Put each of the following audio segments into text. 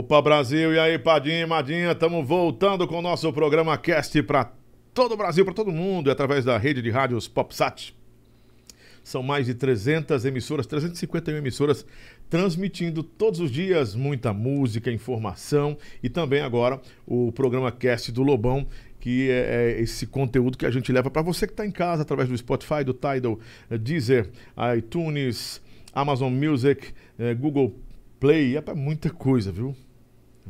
Opa Brasil, e aí Padinha e Madinha, estamos voltando com o nosso programa Cast para todo o Brasil, para todo mundo, através da rede de rádios PopSat. São mais de 300 emissoras, 351 emissoras, transmitindo todos os dias muita música, informação e também agora o programa Cast do Lobão, que é, é esse conteúdo que a gente leva para você que está em casa, através do Spotify, do Tidal, Deezer, iTunes, Amazon Music, eh, Google Play, é para muita coisa, viu?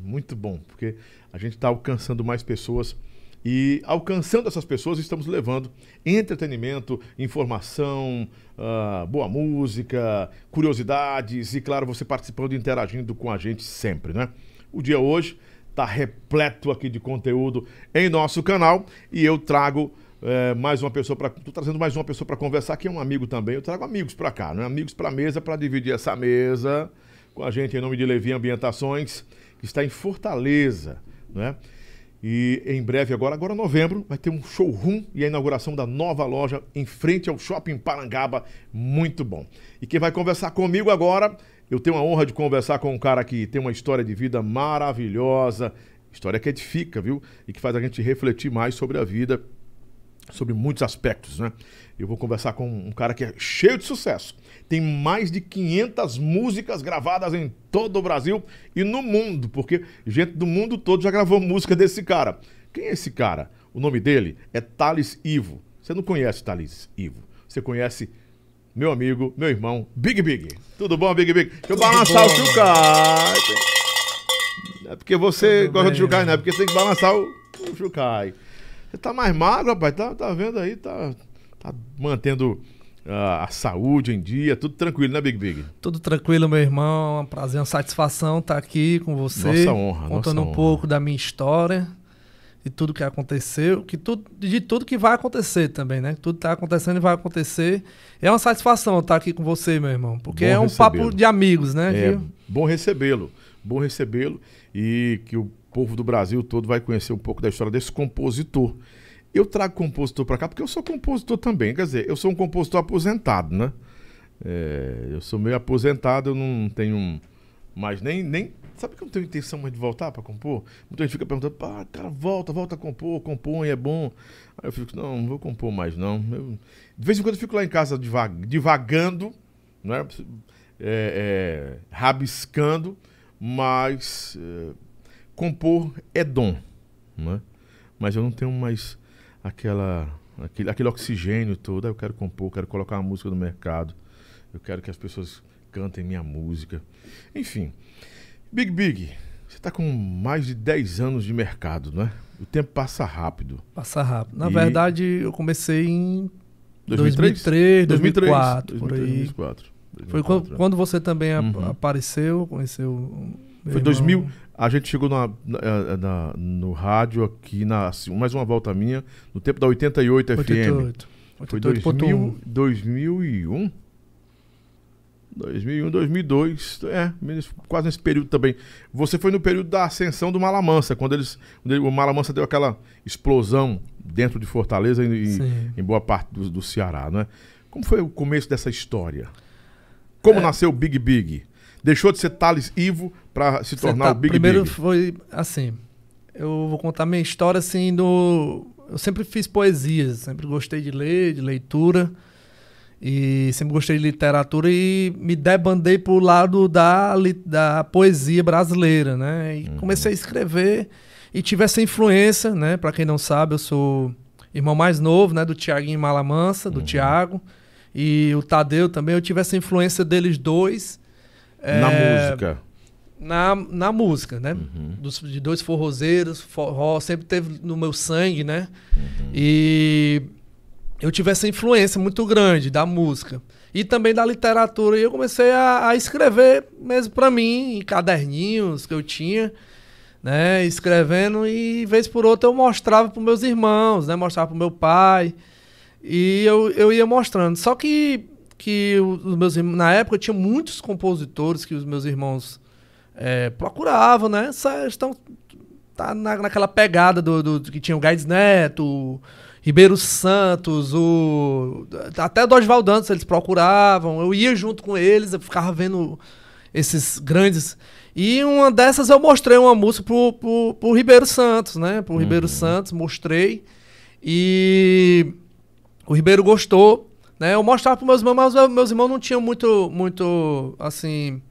Muito bom, porque a gente está alcançando mais pessoas e alcançando essas pessoas estamos levando entretenimento, informação, uh, boa música, curiosidades e, claro, você participando e interagindo com a gente sempre, né? O dia hoje está repleto aqui de conteúdo em nosso canal e eu trago é, mais uma pessoa para. Estou trazendo mais uma pessoa para conversar, que é um amigo também. Eu trago amigos para cá, né? Amigos para a mesa, para dividir essa mesa com a gente em nome de Levi Ambientações, que está em Fortaleza, né? E em breve, agora, agora novembro, vai ter um showroom e a inauguração da nova loja em frente ao Shopping Parangaba. Muito bom. E quem vai conversar comigo agora, eu tenho a honra de conversar com um cara que tem uma história de vida maravilhosa, história que edifica, viu? E que faz a gente refletir mais sobre a vida, sobre muitos aspectos, né? Eu vou conversar com um cara que é cheio de sucesso tem mais de 500 músicas gravadas em todo o Brasil e no mundo, porque gente do mundo todo já gravou música desse cara. Quem é esse cara? O nome dele é Thales Ivo. Você não conhece Thales Ivo. Você conhece meu amigo, meu irmão, Big Big. Tudo bom, Big Big? Deixa eu balançar bom. o Chucai. É porque você Tudo gosta bem. de Chucai, não é porque você tem que balançar o, o Chucai. Você tá mais magro, rapaz. Tá, tá vendo aí? Tá, tá mantendo a saúde em dia, tudo tranquilo, né, Big Big? Tudo tranquilo, meu irmão. É um prazer, uma satisfação estar aqui com você. Nossa honra. Contando nossa um honra. pouco da minha história, de tudo que aconteceu, que tudo, de tudo que vai acontecer também, né? Tudo está acontecendo e vai acontecer. É uma satisfação estar aqui com você, meu irmão, porque bom é um papo de amigos, né? É, bom recebê-lo, bom recebê-lo e que o povo do Brasil todo vai conhecer um pouco da história desse compositor eu trago compositor para cá porque eu sou compositor também. Quer dizer, eu sou um compositor aposentado, né? É, eu sou meio aposentado, eu não tenho mais nem. nem sabe que eu não tenho intenção mais de voltar para compor? Muita gente fica perguntando, ah, cara, volta, volta a compor, compõe, é bom. Aí eu fico, não, não vou compor mais, não. Eu, de vez em quando eu fico lá em casa divag, divagando, né? É, é, rabiscando, mas é, compor é dom, né? Mas eu não tenho mais aquela, aquele, aquele oxigênio todo. eu quero compor, quero colocar uma música no mercado. Eu quero que as pessoas cantem minha música. Enfim. Big Big, você está com mais de 10 anos de mercado, não é? O tempo passa rápido. Passa rápido. Na e... verdade, eu comecei em 2003, 2003 2004, 2003, por aí. 2004, 2004, Foi quando, quando você também uhum. apareceu, conheceu. Foi 2000, a gente chegou na, na, eh, na, no rádio aqui, na, assim, mais uma volta minha, no tempo da 88 FM. 88. Foi 2000, 2001? 2001, 2002, é, quase nesse período também. Você foi no período da ascensão do Malamansa, quando eles, quando ele, o Malamansa deu aquela explosão dentro de Fortaleza e em boa parte do, do Ceará, né? Como foi o começo dessa história? Como é. nasceu o Big Big? Deixou de ser Thales Ivo para se tornar tá, o Big Primeiro Big? foi assim. Eu vou contar minha história assim do. Eu sempre fiz poesias, sempre gostei de ler, de leitura. E sempre gostei de literatura e me debandei pro lado da, da poesia brasileira, né? E uhum. comecei a escrever e tive essa influência, né? Para quem não sabe, eu sou irmão mais novo, né? Do Tiaguinho Malamansa, do uhum. Tiago. E o Tadeu também, eu tive essa influência deles dois. Na é, música? Na, na música, né? Uhum. Dos, de dois forrozeiros, forró sempre teve no meu sangue, né? Uhum. E eu tive essa influência muito grande da música. E também da literatura. E eu comecei a, a escrever mesmo para mim, em caderninhos que eu tinha, né? Escrevendo e, vez por outra, eu mostrava para meus irmãos, né? Mostrava para meu pai. E eu, eu ia mostrando. Só que que os meus na época tinha muitos compositores que os meus irmãos é, procuravam, né? Estão tá na, naquela pegada do, do, que tinha o Gaides Neto, o Ribeiro Santos, o até do Oswaldo Dantas eles procuravam. Eu ia junto com eles, eu ficava vendo esses grandes E uma dessas eu mostrei uma música pro, pro, pro Ribeiro Santos, né? Pro Ribeiro Uhum. Santos, mostrei. E o Ribeiro gostou, né? Eu mostrava pros meus irmãos, mas meus irmãos não tinham muito, muito, assim...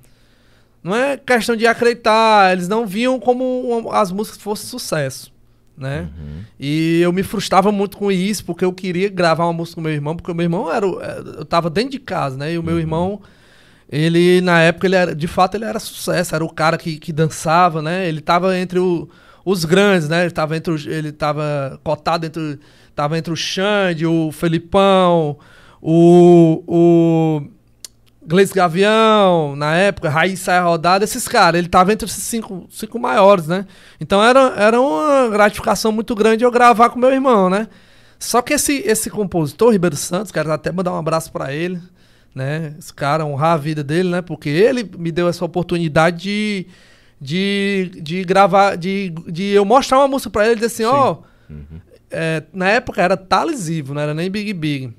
Não é questão de acreditar, eles não viam como as músicas fossem sucesso, né? Uhum. E eu me frustrava muito com isso, porque eu queria gravar uma música com meu irmão, porque o meu irmão era. é, Eu tava dentro de casa, né? E o meu Uhum. irmão, ele, na época, ele era, de fato, ele era sucesso, era o cara que, que dançava, né? Ele tava entre o- os grandes, né? Ele tava entre Ele tava cotado entre. Tava entre o Xande, o Felipão, o. o Gleice Gavião, na época, Raiz Saia Rodada, esses caras, ele tava entre esses cinco, cinco maiores, né? Então era, era uma gratificação muito grande eu gravar com meu irmão, né? Só que esse, esse compositor, Ribeiro Santos, quero até mandar um abraço pra ele, né? Esse cara, honrar a vida dele, né? Porque ele me deu essa oportunidade de, de, de gravar, de, de eu mostrar uma música pra ele e dizer assim, ó, é, na época era Thales Ivo, não era nem Big Big.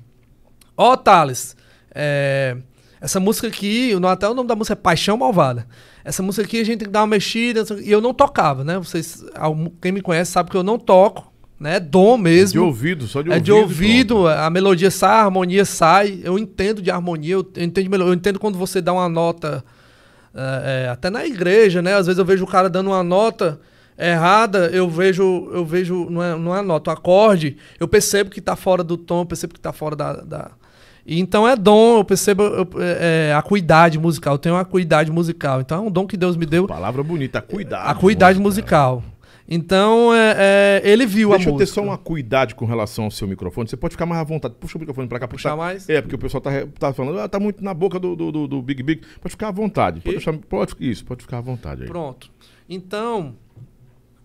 Ó, Thales, é, essa música aqui, até o nome da música é Paixão Malvada. Essa música aqui a gente tem que dar uma mexida. E eu não tocava, né? Vocês, quem me conhece sabe que eu não toco, né? Dom De mesmo. ouvido, só de É ouvido. de ouvido, a melodia sai, a harmonia sai. Eu entendo de harmonia, eu entendo, de eu entendo quando você dá uma nota, é, é, até na igreja, né? Às vezes eu vejo o cara dando uma nota errada, eu vejo, eu vejo, não é, não é nota, o acorde, eu percebo que tá fora do tom, eu percebo que tá fora da. da- E então é dom, eu percebo eu- é, é, a acuidade musical, eu tenho uma acuidade musical. Então é um dom que Deus me deu, Palavra bonita, cuidado. a acuidade musical. Então é, é, ele viu Deixa a eu ter música. só uma cuidade com relação ao seu microfone. Você pode ficar mais à vontade. Puxa o microfone pra cá. Puxar tá- mais? É, porque o pessoal tá, tá falando, ah, tá muito na boca do, do, do- Big Big. Pode ficar à vontade. Pode, deixar, pode Isso, pode ficar à vontade aí. Pronto. Então,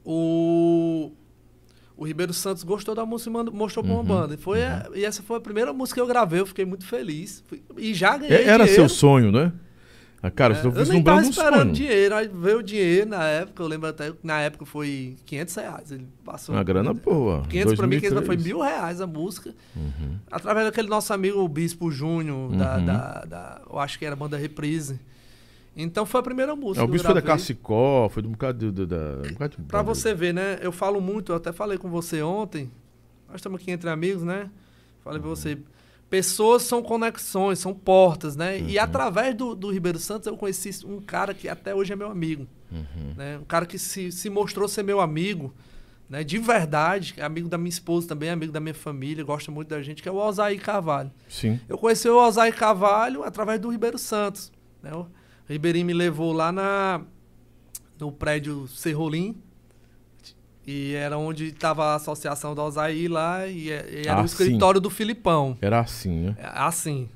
o, o Ribeiro Santos gostou da música e mandou- mostrou pra uma Uhum, banda. E, foi a- e essa foi a primeira música que eu gravei, eu fiquei muito feliz. E já ganhei É- Era dinheiro. seu sonho, né? Ah, Cara, É, eu nem tava esperando sonho. dinheiro, aí veio o dinheiro na época, eu lembro até que na época foi 500 reais. Ele passou. Uma grana boa. 500 pra mim, 500 foi 2003. mil reais a música. Através daquele nosso amigo, Bispo Júnior, da, Uhum. da, da- eu acho que era a banda Reprise. Então foi a primeira música. É, o eu bicho foi da. Cacicó, foi de um bocado de, da. Um bocado de Pra você ver, né? Eu falo muito, eu até falei com você ontem. Nós estamos aqui entre amigos, né? Falei pra você. Pessoas são conexões, são portas, né? E através do, do Ribeiro Santos eu conheci um cara que até hoje é meu amigo. Né? Um cara que se, se mostrou ser meu amigo, né? De verdade, é amigo da minha esposa também, amigo da minha família, gosta muito da gente, que é o Osaí Carvalho. Sim. Eu conheci o Osaí Carvalho através do Ribeiro Santos. Né? O Ribeirinho me levou lá na, no prédio Serrolim. E era onde estava a associação do Osaí lá e, é- e era Ah, o sim. escritório do Filipão. Era assim, né? É, Assim.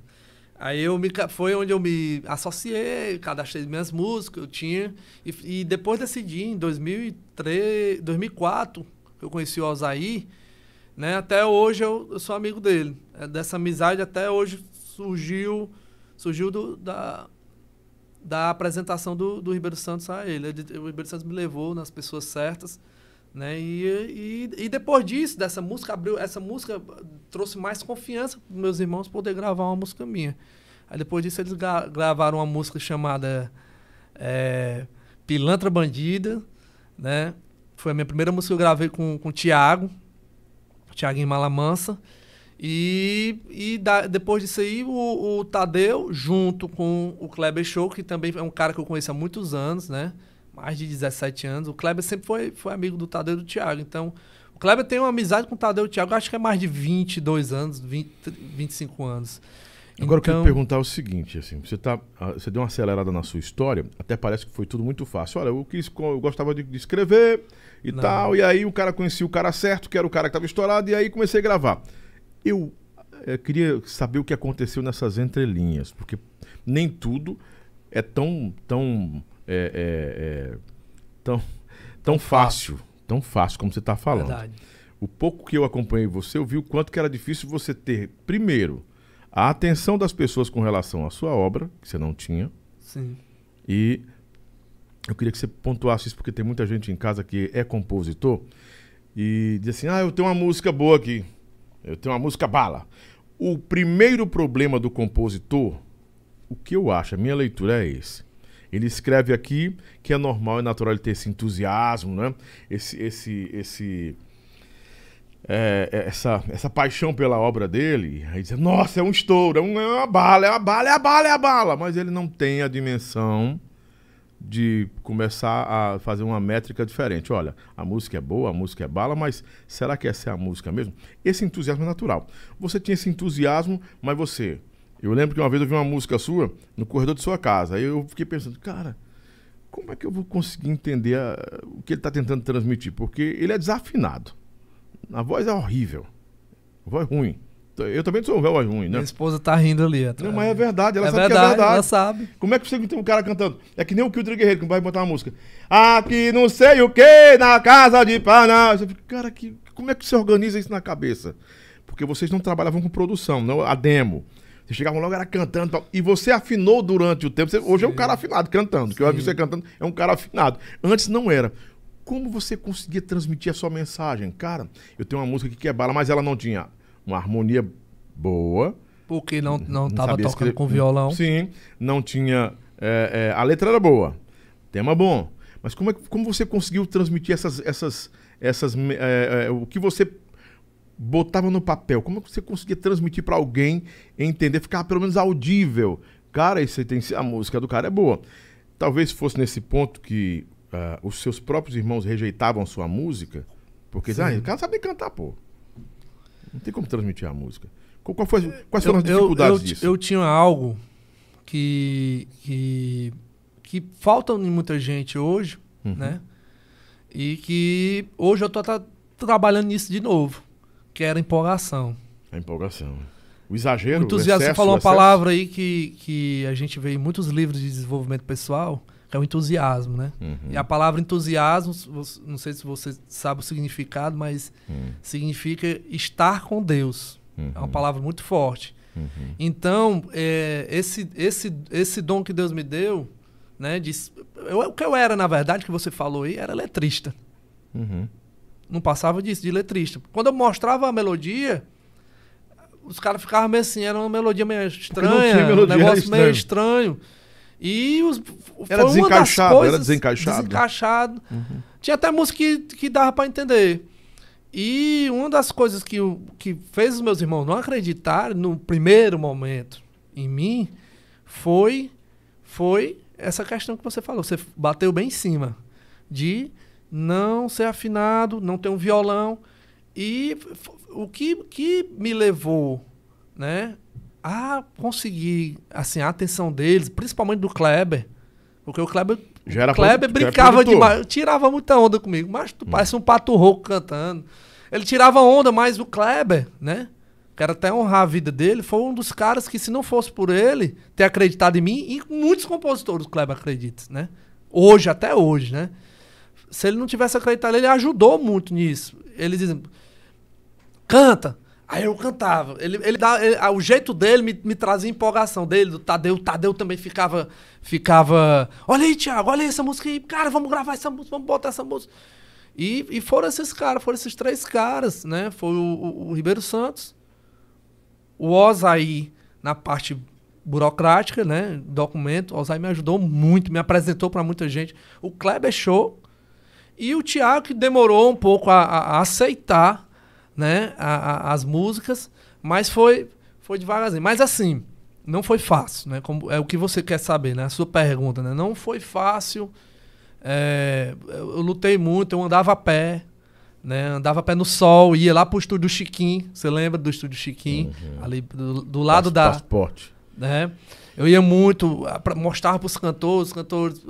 Aí eu me, foi onde eu me associei, cadastrei minhas músicas, eu tinha. E, e depois desse dia, em 2003, 2004, que eu conheci o Alzaí, né? Até hoje eu, eu sou amigo dele. É, dessa amizade até hoje surgiu, surgiu do- da, da apresentação do, do Ribeiro Santos a ele. O Ribeiro Santos me levou nas pessoas certas. Né? E, e, e depois disso, dessa música, abriu, essa música trouxe mais confiança para meus irmãos poder gravar uma música minha. Aí depois disso eles gra- gravaram uma música chamada é, Pilantra Bandida, né? Foi a minha primeira música que eu gravei com, com o Thiago, Thiaguinho Malamansa. E, e da- depois disso aí, o, o Tadeu, junto com o Kleber Show, que também é um cara que eu conheço há muitos anos, né? Mais de 17 anos. O Kleber sempre foi, foi amigo do Tadeu e do Thiago. Então, o Kleber tem uma amizade com o Tadeu e o Thiago, acho que é mais de 22 anos, 20, 25 anos. Agora eu queria Então- perguntar o seguinte, assim, você tá, ah, você deu uma acelerada na sua história, até parece que foi tudo muito fácil. Olha, eu quis, eu gostava de, de escrever e Não. tal, e aí o cara conhecia o cara certo, que era o cara que estava estourado, e aí comecei a gravar. Eu eh, queria saber o que aconteceu nessas entrelinhas, porque nem tudo é tão, tão, é, é, é, tão, tão fácil, tão fácil como você está falando. Verdade. O pouco que eu acompanhei você, eu vi o quanto que era difícil você ter, primeiro, a atenção das pessoas com relação à sua obra, que você não tinha, Sim. e eu queria que você pontuasse isso, porque tem muita gente em casa que é compositor e diz assim: ah, eu tenho uma música boa aqui, eu tenho uma música bala. O primeiro problema do compositor, o que eu acho, a minha leitura é esse. Ele escreve aqui que é normal e natural ele ter esse entusiasmo, né? Esse, esse, esse, é, é, essa, essa paixão pela obra dele. Aí diz, nossa, é um estouro, é, é uma bala, é uma bala, é a bala, é a bala. Mas ele não tem a dimensão de começar a fazer uma métrica diferente. Olha, a música é boa, a música é bala, mas será que essa é a música mesmo? Esse entusiasmo é natural. Você tinha esse entusiasmo, mas você eu lembro que uma vez eu vi uma música sua no corredor de sua casa. Aí eu fiquei pensando, cara, como é que eu vou conseguir entender a, o que ele está tentando transmitir? Porque ele é desafinado. A voz é horrível. A voz ruim. Eu também sou um voz ruim, né? Minha esposa tá rindo ali. Atrás. Não, mas é verdade, ela é sabe verdade, que é verdade. Ela sabe. Como é que você tem um cara cantando? É que nem o Kildre Guerreiro, que vai botar uma música. Aqui não sei o que, na casa de Paná. Você fica, cara, que, como é que você organiza isso na cabeça? Porque vocês não trabalhavam com produção, não a demo. Você chegava logo, era cantando. E você afinou durante o tempo. Você, hoje é um cara afinado cantando. Que eu vi você cantando, é um cara afinado. Antes não era. Como você conseguia transmitir a sua mensagem? Cara, eu tenho uma música que é bala, mas ela não tinha uma harmonia boa. Porque não, não, não tava tocando escrever. com violão. Sim, não tinha. É, é, a letra era boa. Tema bom. Mas como, é, como você conseguiu transmitir essas. essas, essas é, é o que você botava no papel? Como você conseguia transmitir para alguém entender, ficar pelo menos audível? Cara, esse tem, a música do cara é boa. Talvez fosse nesse ponto que uh, os seus próprios irmãos rejeitavam sua música, porque ah, o cara sabe cantar, pô. Não tem como transmitir a música. Qual foi, quais foram eu, as dificuldades eu, eu, disso? Eu tinha algo que, que, que falta em muita gente hoje, uhum. né? E que hoje eu tô tá, trabalhando nisso de novo que era empolgação. A empolgação. O exagero, o entusiasmo. Excesso, você falou uma palavra aí que, que a gente vê em muitos livros de desenvolvimento pessoal, é o entusiasmo, né? Uhum. E a palavra entusiasmo, não sei se você sabe o significado, mas uhum. significa estar com Deus. Uhum. É uma uhum. palavra muito forte. Uhum. Então, é, esse, esse, esse dom que Deus me deu, né? De, eu, o que eu era, na verdade, que você falou aí, era letrista. Uhum. Não passava disso, de letrista. Quando eu mostrava a melodia, os caras ficavam meio assim, era uma melodia meio estranha, um negócio meio estranho. E os, era desencaixado, coisas, era desencaixado. Desencaixado. Uhum. Tinha até música que, que dava para entender. E uma das coisas que, que fez os meus irmãos não acreditarem no primeiro momento em mim foi, foi essa questão que você falou. Você bateu bem em cima de não ser afinado, não ter um violão. E o que, que me levou né, a conseguir assim, a atenção deles, principalmente do Kleber, porque o Kleber, Já era Kleber brincava demais, tirava muita onda comigo, mas tu hum. parece um pato rouco cantando. Ele tirava onda, mas o Kleber, né? Quero até honrar a vida dele, foi um dos caras que, se não fosse por ele ter acreditado em mim, e muitos compositores do Kleber acreditam, né? Hoje, até hoje, né? se ele não tivesse acreditado, ele ajudou muito nisso. Ele dizia, canta. Aí eu cantava. Ele, ele dá, ele, o jeito dele me, me trazia empolgação dele, do Tadeu. O Tadeu também ficava. ficava Olha aí, Thiago, olha aí essa música aí. Cara, vamos gravar essa música, vamos botar essa música. E, e foram esses caras, foram esses três caras, né? Foi o, o, o Ribeiro Santos, o Osaí na parte burocrática, né? Documento. O Osaí me ajudou muito, me apresentou para muita gente. O Kleber Show e o Thiago que demorou um pouco a, a aceitar né, a, a, as músicas, mas foi, foi devagarzinho. Mas assim, não foi fácil, né? Como, é o que você quer saber, né? A sua pergunta, né? Não foi fácil. É, eu, eu, lutei muito, eu andava a pé, né? Andava a pé no sol, ia lá pro estúdio Chiquinho. Você lembra do estúdio Chiquinho? Uhum. Ali do, do lado da. Passaporte. Né? Eu ia muito, para mostrar para os cantores, os cantores.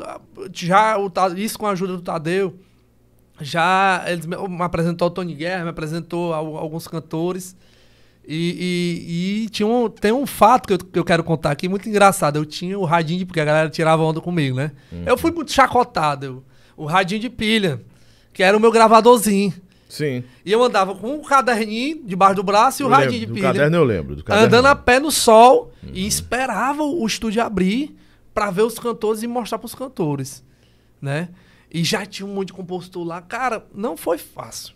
Já isso com a ajuda do Tadeu já eles me, me apresentou o Tony Guerra, me apresentou alguns cantores. E, e, e, tinha um, tem um fato que eu, que eu, quero contar aqui, muito engraçado. Eu tinha o radinho de porque a galera tirava onda comigo, né? Uhum. Eu fui muito chacotado. Eu, o radinho de pilha, que era o meu gravadorzinho. Sim. E eu andava com um caderninho debaixo do braço e o eu radinho de pilha. Do caderno eu lembro. Do caderno. Andando a pé no sol uhum. e esperava o estúdio abrir para ver os cantores e mostrar para os cantores, né? E já tinha um monte de compositor lá. Cara, não foi fácil.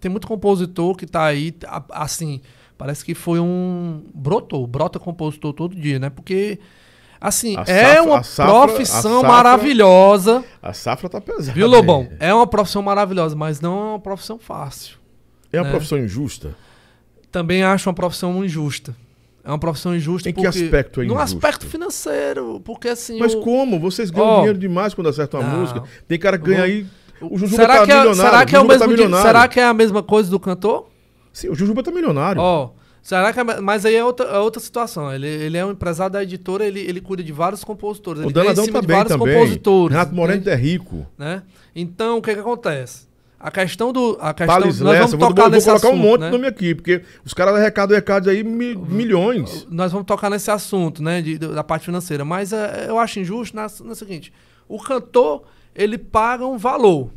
Tem muito compositor que tá aí, assim, parece que foi um. Brotou, brota compositor todo dia, né? Porque Assim, é uma safra- profissão a safra- maravilhosa. A safra tá pesada. Viu, Lobão? hein? É uma profissão maravilhosa, mas não é uma profissão fácil. É uma né? profissão injusta. Também acho uma profissão injusta. É uma profissão injusta Em que porque... aspecto é No injusto? aspecto financeiro, porque assim... Mas como? Vocês ganham Ó. dinheiro demais quando acertam a música. Tem cara que ganha Vou- aí. O Jujuba será, tá que é, milionário. será que é o tá mesmo... di- milionário. será que é a mesma coisa do cantor? Sim, o Jujuba tá milionário. Ó, será que é, mas aí é outra, é outra situação. Ele, ele é um empresário da editora, ele, ele cuida de vários compositores. o ele Danadão tá bem vários também. compositores. Renato Moreno é rico. né? Então, o que que acontece? A questão do... A questão, Thales nós Lessa, vamos eu vou, tocar vou nesse colocar um assunto, monte né? no nome aqui, porque os caras arrecadam recados aí mi- milhões. Nós vamos tocar nesse assunto, né? de- da parte financeira. Mas é, eu acho injusto na, no seguinte: o cantor, ele paga um valor.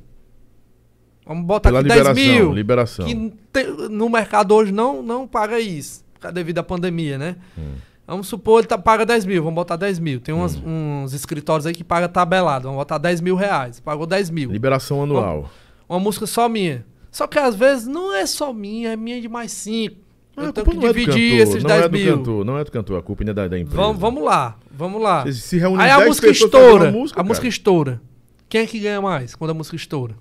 Vamos botar Pela aqui 10 liberação, mil. liberação. Que te- no mercado hoje não, não paga isso, devido à pandemia, né? Hum. Vamos supor ele tá, paga 10 mil, vamos botar 10 mil. Tem umas- uns escritórios aí que paga tabelado, vamos botar 10 mil reais. Pagou 10 mil. Liberação anual. Uma música só minha. Só que às vezes não é só minha, é minha de mais cinco. Ah, eu tenho que é dividir cantor, esses não 10 é do mil. cantor, não é do cantor, a culpa ainda é da, da empresa. Vamos, vamos lá, vamos lá. Se, Aí a 10 música estoura. música, a cara. música estoura. Quem é que ganha mais quando a música estoura?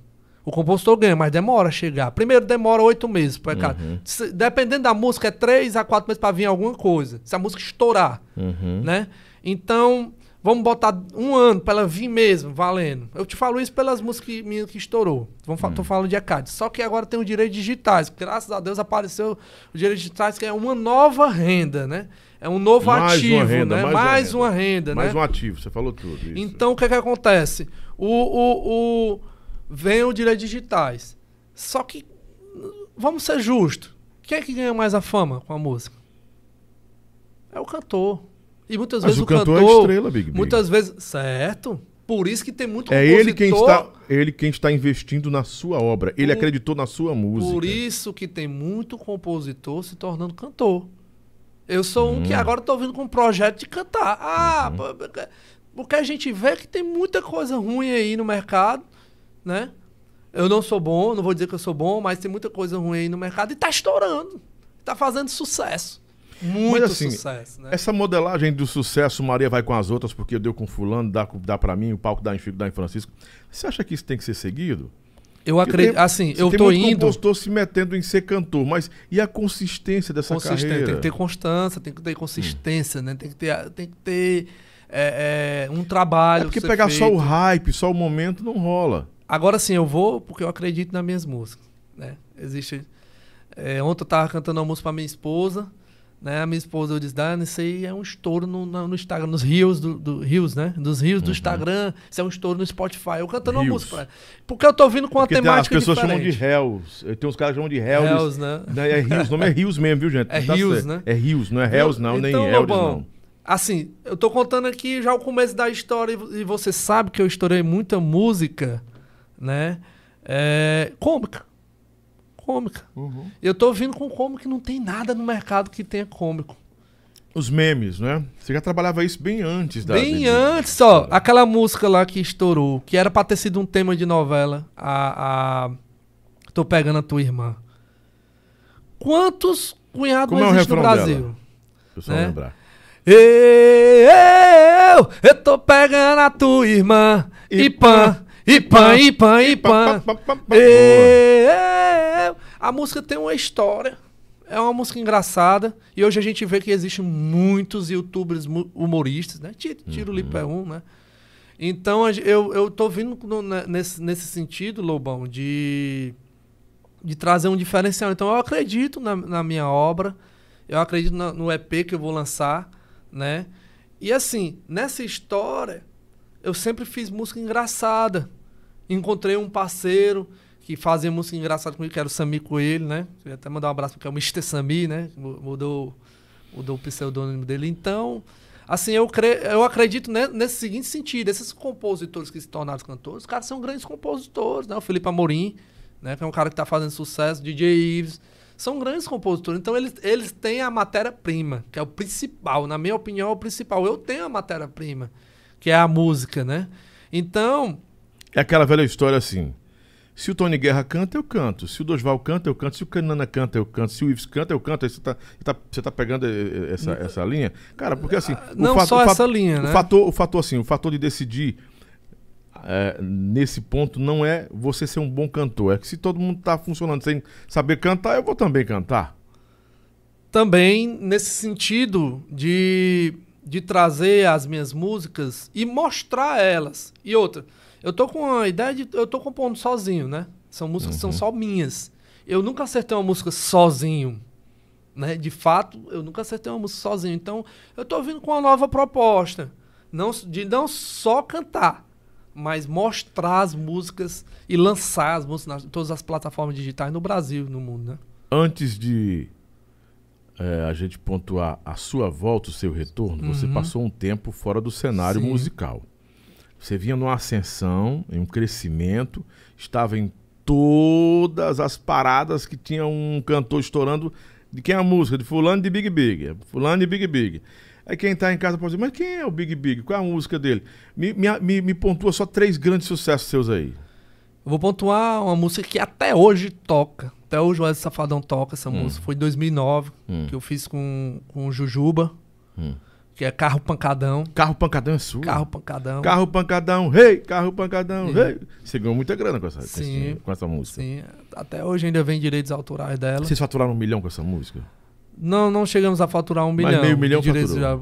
O compositor ganha, mas demora a chegar. Primeiro demora oito meses. Pra, cara. Uhum. Se- dependendo da música, é três a quatro meses pra vir alguma coisa. Se a música estourar, Uhum. né? Então, vamos botar um ano pra ela vir mesmo, valendo. Eu te falo isso pelas músicas que- minhas que estourou. Vamos fa- Tô Hum. falando de ECAD. Só que agora tem os direitos digitais. Graças a Deus apareceu os direitos digitais, que é uma nova renda, né? É um novo Mais uma ativo, renda, né? mais Mais, uma uma renda, Mais né? um ativo, você falou tudo. isso. Então, o que, que acontece? O, o, o, vem os direitos digitais. Só que, vamos ser justos. Quem é que ganha mais a fama com a música? É o cantor. E muitas Mas vezes o o cantor cantor... é estrela, Big Big. Muitas vezes... Certo. Por isso que tem muito É ele quem está, ele quem está investindo na sua obra. Ele Por- acreditou na sua música. Por isso que tem muito compositor se tornando cantor. Eu sou um que Hum. agora tô vindo com um projeto de cantar. Ah, Uhum. porque- a gente vê que tem muita coisa ruim aí no mercado, né? Eu não sou bom, não vou dizer que eu sou bom, mas tem muita coisa ruim aí no mercado e tá estourando. Tá fazendo sucesso. Muito assim, sucesso, né? Essa modelagem do sucesso, Maria vai com as outras, porque deu com fulano, dá, dá pra mim, o palco dá em, Chico, dá em Francisco. Você acha que isso tem que ser seguido? Eu acredito, assim, eu tô indo compositor se metendo em ser cantor, mas e a consistência dessa consistente, carreira? tem que ter constância, tem que ter consistência, né? Tem que ter, tem que ter é, é, um trabalho. É porque pegar só o feito. hype, só o momento, não rola. Agora sim, eu vou porque eu acredito nas minhas músicas, né? Existe... é, ontem eu tava cantando uma música pra minha esposa, né? A minha esposa, eu disse, Dani, isso aí é um estouro no, no Instagram, nos rios, do, do- rios, né? Dos rios do Instagram, isso é um estouro no Spotify. Eu cantando uma música pra. Porque eu tô vindo com uma Porque tem- as temática pessoas chamam de diferente. Hells. Tem uns caras que chamam de Hells. Hells, né? Né, É Rios, o nome é Rios mesmo, viu, gente? É Tá Rios, certo. né? É Rios, não é Hells, não, nem então, Hells, Lobão, não. Assim, eu tô contando aqui já o começo da história e e você sabe que eu estourei muita música, né? É, cômica. Cômica. Uhum. Eu tô vindo com cômico que não tem nada no mercado que tenha cômico. Os memes, né? Você já trabalhava isso bem antes da. Bem antes, ó, aquela música lá que estourou, que era pra ter sido um tema de novela, a, a Tô Pegando a Tua Irmã. Quantos cunhados Como é o existem no Brasil? dela? Eu só né? lembrar. Eu, eu tô pegando a tua irmã. E e pã, pã. Boa. Eu. A música tem uma história. É uma música engraçada. E hoje a gente vê que existem muitos youtubers humoristas, né? Tiro, Tiro Lipa é um, né? Então eu, eu tô vindo no- ne- nesse, nesse sentido, Lobão, de, de trazer um diferencial. Então eu acredito na, na minha obra, eu acredito na- no EP que eu vou lançar, né? E assim, nessa história, eu sempre fiz música engraçada. Encontrei um parceiro que fazia música engraçada comigo, que era o Sami Coelho, né? Queria até mandar um abraço porque é o Mr. Sami, né? Mu- Mudou, mudou o pseudônimo dele. Então, assim, eu, cre... eu acredito ne- nesse seguinte sentido. Esses compositores que se tornaram cantores, os caras são grandes compositores, né? O Felipe Amorim, né? Que é um cara que tá fazendo sucesso, DJ Ives. São grandes compositores. Então, eles, eles têm a matéria-prima, que é o principal. Na minha opinião, é o principal. Eu tenho a matéria-prima, que é a música, né? Então, É aquela velha história assim. Se o Tony Guerra canta, eu canto. Se o Dosval canta, eu canto. Se o Canana canta, eu canto. Se o Ives canta, eu canto. Aí você tá, tá, você tá pegando eh, essa, essa linha. Cara, porque assim. Não fato- só fato- essa linha, o né? Fator, o fator, assim, o fator de decidir é, nesse ponto não é você ser um bom cantor. É que se todo mundo tá funcionando sem saber cantar, eu vou também cantar. também nesse sentido de, de trazer as minhas músicas e mostrar elas. E outra, eu tô com a ideia de. Eu tô compondo sozinho, né? São músicas que são só minhas. Eu nunca acertei uma música sozinho. Né? De fato, eu nunca acertei uma música sozinho. Então, eu tô vindo com uma nova proposta. Não, de não só cantar, mas mostrar as músicas e lançar as músicas em todas as plataformas digitais no Brasil, no mundo, né? Antes de é, a gente pontuar a sua volta, o seu retorno, você passou um tempo fora do cenário Sim. musical. Você vinha numa ascensão, em um crescimento, estava em todas as paradas que tinha um cantor estourando. De quem é a música? De fulano de Big Big. Fulano de Big Big. Aí quem tá em casa pode dizer, mas quem é o Big Big? Qual é a música dele? Me, me, me, pontua só três grandes sucessos seus aí. Eu vou pontuar uma música que até hoje toca. Até hoje o Wesley Safadão toca essa música. Foi em 2009 Hum. que eu fiz com, com o Jujuba, Hum. Que é Carro Pancadão. Carro Pancadão é sua. Carro Pancadão. Carro pancadão, rei, carro pancadão, rei. Você ganhou muita grana com essa, com Sim. com essa música. Sim, até hoje ainda vem direitos autorais dela. Vocês faturaram um milhão com essa música? Não, não chegamos a faturar um Mas milhão. meio milhão de direitos já-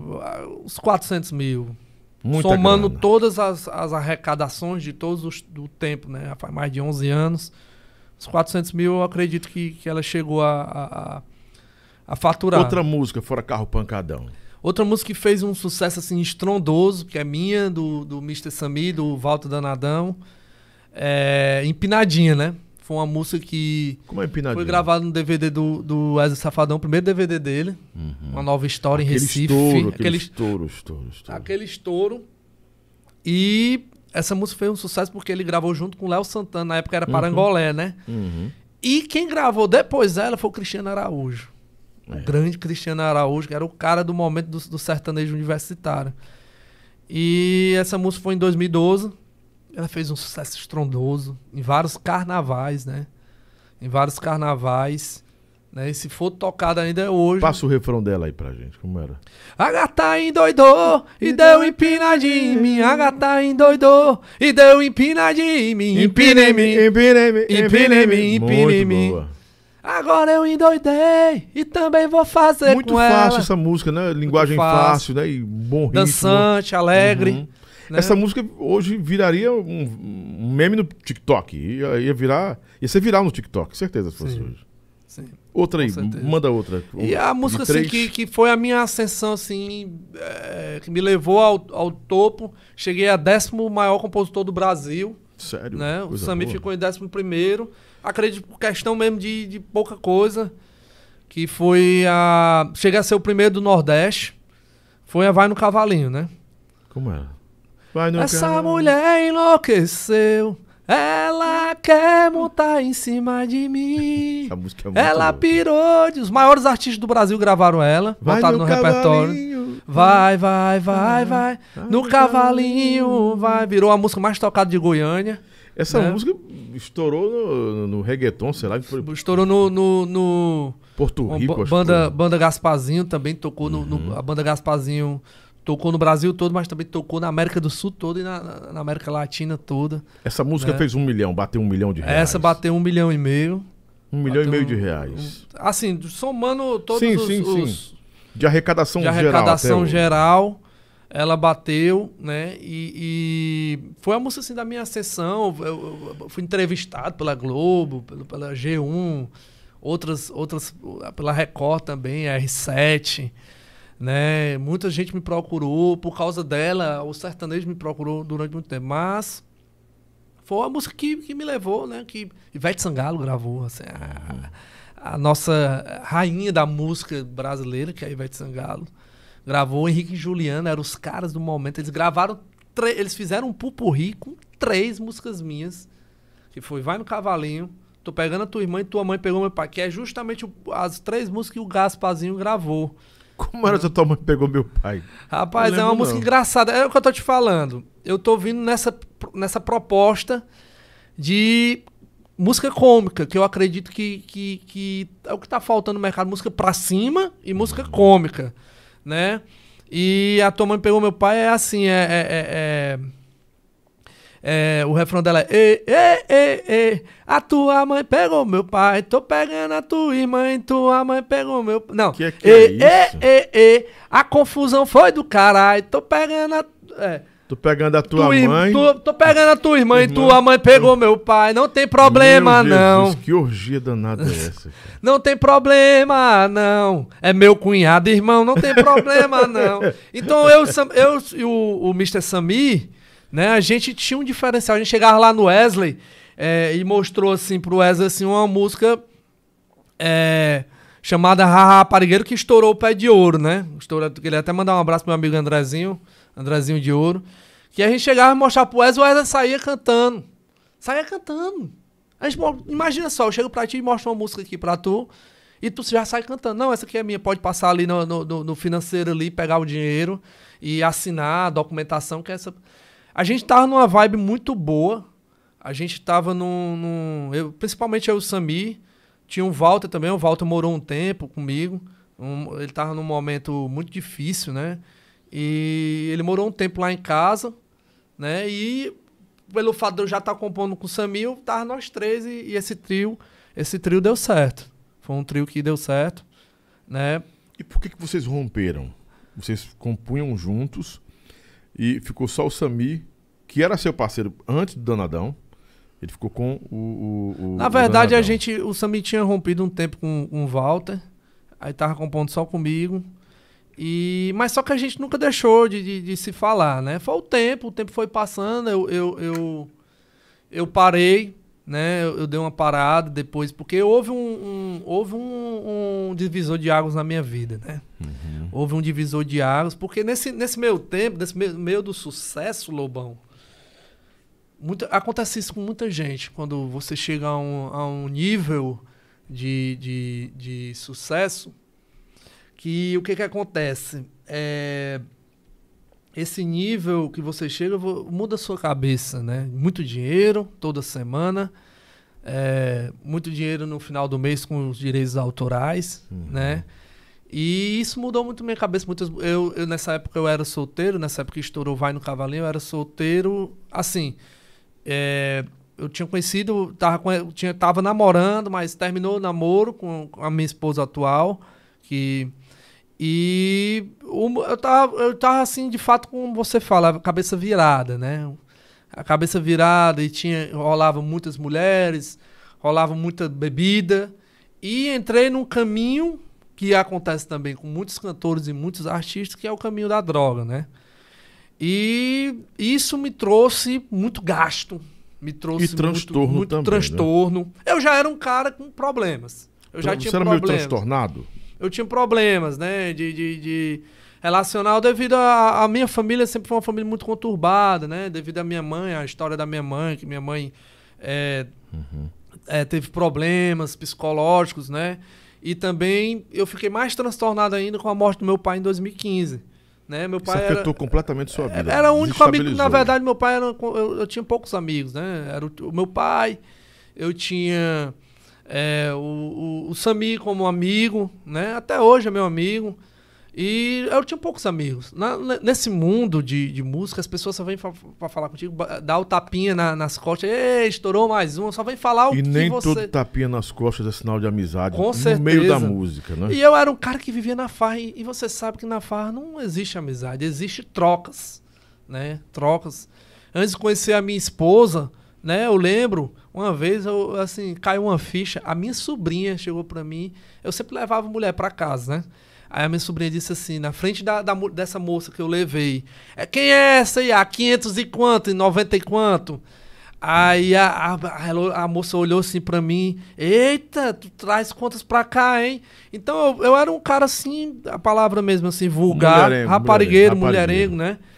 uns 400 mil. Muita Somando grana. todas as, as arrecadações de todos os do tempo, né? Já faz mais de 11 anos. Os 400 mil eu acredito que, que ela chegou a, a- a faturar. Outra música fora Carro Pancadão. Outra música que fez um sucesso assim estrondoso, que é minha, do, do Mr. Sami, do Walter Danadão, é Empinadinha, né? Foi uma música que Como é empinadinho? foi gravada no DVD do, do Wesley Safadão, o primeiro DVD dele, uma nova história Uhum. Aquele em Recife. estouro, aquele, estouro, estouro, estouro. aquele estouro. E essa música foi um sucesso porque ele gravou junto com o Léo Santana, na época era Parangolé, né? Uhum. E quem gravou depois dela foi o Cristiano Araújo. O É. grande Cristiano Araújo, que era o cara do momento do, do sertanejo universitário. E essa música foi em 2012. Ela fez um sucesso estrondoso em vários carnavais, né? Em vários carnavais. Né? E se for tocada ainda hoje. Passa o refrão dela aí pra gente, como era? A gata endoidou e deu empinadinha em mim. A gata endoidou e deu empinadinha em mim. Empina em mim. empina-me, empina-me, empina-me. Muito boa. Agora eu endoidei e também vou fazer Muito com fácil ela. essa música, né? Linguagem fácil. fácil, né? E bom ritmo. Dançante, alegre. Uhum. né? Essa música hoje viraria um, meme no TikTok. Ia, ia virar. Ia ser viral no TikTok, certeza se fosse hoje. Sim. Outra aí, manda outra. E a música assim, que, que foi a minha ascensão assim, é, que me levou ao, ao topo. Cheguei a décimo maior compositor do Brasil. Sério? né? O Sami ficou em décimo primeiro. Acredito por questão mesmo de, de pouca coisa. Que foi a. Cheguei a ser o primeiro do Nordeste. Foi a Vai no Cavalinho, né? Como era? Vai no Essa carro. mulher enlouqueceu. Ela quer montar em cima de mim. Essa música é muito Ela louca. pirou. de- Os maiores artistas do Brasil gravaram ela. Vai botaram no, repertório. cavalinho. Vai, vai, vai, vai. No cavalinho, vai. Virou a música mais tocada de Goiânia. Essa né? música estourou no, no reggaeton, sei lá, foi Estourou no. no, no Porto Rico, acho banda, que banda Gasparzinho também tocou no, no- Uhum. A banda Gasparzinho tocou no Brasil todo, mas também tocou na América do Sul toda e na, na- América Latina toda. Essa música né? fez um milhão, bateu um milhão de reais. Essa bateu um milhão e meio. Um milhão e meio de um- reais. Assim, somando todos Sim, os, sim, os- sim. De arrecadação de geral. arrecadação até hoje. geral, ela bateu, né? E, e foi a música assim da minha sessão. Eu, eu- fui entrevistado pela Globo, pelo- pela G1, outras, outras pela Record também, R7, né? Muita gente me procurou por causa dela. O sertanejo me procurou durante muito tempo, mas foi uma música que, que me levou, né? Que Ivete Sangalo gravou, assim, a, a nossa rainha da música brasileira, que é a Ivete Sangalo, gravou Henrique e Juliano, eram os caras do momento. Eles gravaram, eles fizeram um pupurri com três músicas minhas, que foi Vai no Cavalinho, Tô pegando a tua irmã e tua mãe pegou meu pai, que é justamente o- as três músicas que o Gasparzinho gravou. Como era que tua mãe pegou meu pai? Rapaz, é uma música não. engraçada. É o que eu tô te falando. Eu tô vindo nessa, nessa proposta de música cômica, que eu acredito que, que, que é o que tá faltando no mercado, música pra cima e música cômica, né? E a tua mãe pegou meu pai é assim, é, é, é, é é, o refrão dela é: ê, ê, a tua mãe pegou meu pai, tô pegando a tua irmã, tua mãe pegou meu. Não. Que é que é ê, é ê, a confusão foi do caralho, tô pegando a. É. Tô pegando a tua tu, mãe. Tu, tô pegando a tua irmã, irmã e tua mãe pegou meu pai. Não tem problema, meu não. Jesus, que orgia danada é essa? não tem problema, não. É meu cunhado, irmão, não tem problema, não. Então eu, eu e o, o Mr. Samir né? A gente tinha um diferencial. A gente chegava lá no Wesley é, e mostrou assim pro Wesley assim, uma música é, chamada Haha Parigueiro que estourou o pé de ouro, né? Estourou, queria até mandar um abraço pro meu amigo Andrezinho, Andrezinho de Ouro. Que a gente chegava e mostrava pro Wesley, o Wesley saía cantando. Saía cantando. A gente, imagina só, eu chego pra ti e mostro uma música aqui pra tu. E tu já sai cantando. Não, essa aqui é minha. Pode passar ali no, no, no financeiro ali, pegar o dinheiro e assinar a documentação que é essa. A gente tava numa vibe muito boa. A gente tava num. num eu, principalmente eu e o Sami. Tinha o Walter também. O Walter morou um tempo comigo. Um, ele tava num momento muito difícil, né? E ele morou um tempo lá em casa, né? E pelo fato de eu já estar compondo com o Samir, tava nós três e, e, esse trio, esse trio deu certo. Foi um trio que deu certo, né? E por que, que vocês romperam? Vocês compunham juntos e ficou só o Sami, que era seu parceiro antes do Danadão. Ele ficou com o. o, o Na verdade, o a gente. O Sami tinha rompido um tempo com, com o Walter. Aí tava compondo só comigo. E, mas só que a gente nunca deixou de, de, de, se falar, né? Foi o tempo, o tempo foi passando, eu, eu, eu, eu parei, né? Eu, eu, dei uma parada depois, porque houve um, um houve um, um, divisor de águas na minha vida, né? Uhum. Houve um divisor de águas, porque nesse, nesse meio tempo, nesse meio, meio do sucesso, Lobão, muita, acontece isso com muita gente. Quando você chega a um, a um nível de, de, de sucesso, que o que, que acontece? É, esse nível que você chega muda a sua cabeça, né? Muito dinheiro toda semana, é, muito dinheiro no final do mês com os direitos autorais, uhum. né? E isso mudou muito minha cabeça. Muitas, eu, eu, nessa época eu era solteiro, nessa época que estourou Vai no Cavalinho, eu era solteiro, assim, é, eu tinha conhecido, tava, tinha, tava namorando, mas terminou o namoro com, com a minha esposa atual, que e eu tava, eu tava assim, de fato, como você fala, cabeça virada, né? A cabeça virada e tinha, rolava muitas mulheres, rolava muita bebida. E entrei num caminho que acontece também com muitos cantores e muitos artistas, que é o caminho da droga, né? E isso me trouxe muito gasto, me trouxe e transtorno muito, muito também, transtorno. Né? Eu já era um cara com problemas. Eu já Você tinha era problemas. meio transtornado? Eu tinha problemas, né? De, de, de relacional devido a, a, minha família sempre foi uma família muito conturbada, né? Devido à minha mãe, a história da minha mãe, que minha mãe é, uhum. é, teve problemas psicológicos, né? E também eu fiquei mais transtornado ainda com a morte do meu pai em 2015. Né? Meu pai Isso afetou era, completamente sua vida. Era o único amigo. Na verdade, meu pai era. Eu, eu tinha poucos amigos, né? Era o, o meu pai, eu tinha é, o, o, o Sami como amigo, né? Até hoje é meu amigo. E eu tinha poucos amigos. Na, nesse mundo de, de música, as pessoas só vêm para falar contigo, dar o tapinha na, nas costas. Ei, estourou mais um, só vem falar o e que nem você... todo tapinha nas costas é sinal de amizade. Com no certeza. meio da música, né? E eu era um cara que vivia na farra. E, e você sabe que na farra não existe amizade, existe trocas, né? Trocas. Antes de conhecer a minha esposa, né? Eu lembro, uma vez, eu, assim, caiu uma ficha. A minha sobrinha chegou para mim. Eu sempre levava mulher para casa, né? Aí a minha sobrinha disse assim, na frente da, da, dessa moça que eu levei: é, Quem é essa aí? A 500 e quanto? E 90 e quanto? Aí a, a, a, moça olhou assim pra mim: Eita, tu traz contas pra cá, hein? Então eu, eu era um cara assim, a palavra mesmo assim, vulgar, mulherengo, raparigueiro, mulherengo, mulherengo, né?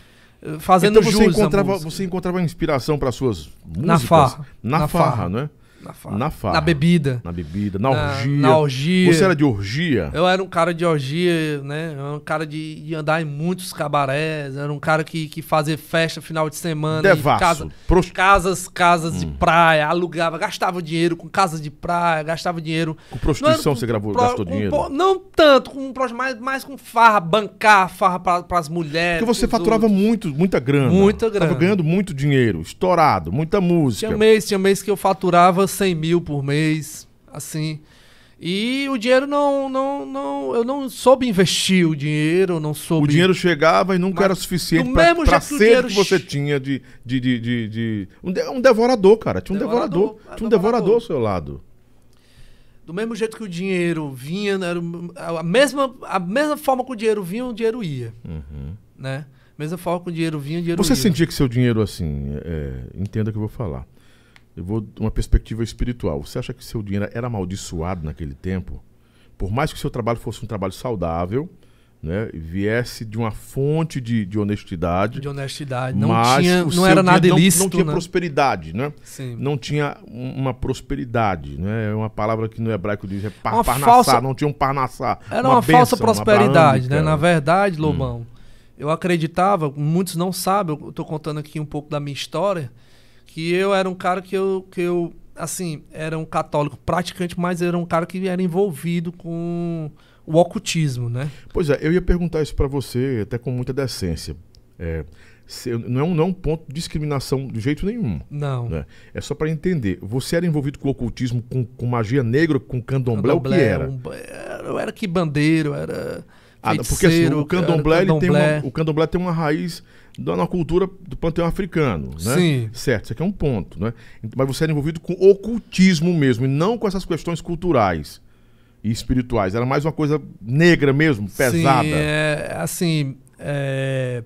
Fazendo então você jus encontrava, você encontrava inspiração para suas músicas? na farra, na, na farra, farra, não é? Na farra. Na farra. Na bebida. Na bebida, na, Na- orgia. na orgia. Você era de orgia? Eu era um cara de orgia, né? Eu era um cara de, de andar em muitos cabarés. Era um cara que, que fazia festa final de semana. em Devasso. casa- Prost- casas, casas Hum. de praia, alugava, gastava dinheiro com casas de praia, gastava dinheiro. Com prostituição era você gravou, pro- gastou com dinheiro? po- não tanto, com mais, mais com farra, bancar farra para as mulheres. Porque você faturava outros. muito, muita grana. Muita grana. Tava ganhando muito dinheiro, estourado, muita música. Tinha mês, tinha mês que eu faturava 100 mil por mês, assim. E o dinheiro não, não, não, eu não soube investir o dinheiro, não soube. O dinheiro chegava e nunca Mas era suficiente o sede dinheiro que você tinha de. de, de, de, de- Um, de- devorador, cara. Tinha um devorador. Devorador, Tinha um é, devorador ao seu lado. Do mesmo jeito que o dinheiro vinha, era o- a mesma, a mesma forma que o dinheiro vinha, o dinheiro ia, né? Mesma forma que o dinheiro vinha, o dinheiro Uhum. Você ia. sentia que seu dinheiro, assim, é, entenda o que eu vou falar. Eu vou de uma perspectiva espiritual. Você acha que seu dinheiro era amaldiçoado naquele tempo? Por mais que o seu trabalho fosse um trabalho saudável, né? Viesse de uma fonte de, de honestidade. de honestidade. Não mas tinha, não era nada dinheiro não- ilícito, Não, tinha né? prosperidade, né? Sim. Não tinha um- uma prosperidade, né? É uma palavra que no hebraico diz é par, Uma parnassá, falsa- não tinha um parnassá. Era uma, falsa bênção, prosperidade, né? abraâmica. Na verdade, Hum. Lobão, eu acreditava, muitos não sabem, eu tô contando aqui um pouco da minha história, que eu era um cara que eu, que eu assim, era um católico praticante, mas era um cara que era envolvido com o ocultismo, né? Pois é, eu ia perguntar isso pra você, até com muita decência. É, se- não, é um, não é um ponto de discriminação de jeito nenhum. Não. né? É só pra entender. Você era envolvido com ocultismo, com, com magia negra, com candomblé, o que Candomblé, era? um- era- eu era que bandeiro, era Ah, porque assim, o candomblé, tem uma, candomblé. o candomblé tem uma raiz da, na cultura do panteão africano, né? Sim. Certo, isso aqui é um ponto, né? Mas você era envolvido com ocultismo mesmo, e não com essas questões culturais e espirituais. Era mais uma coisa negra mesmo, pesada. Sim, é, assim, é,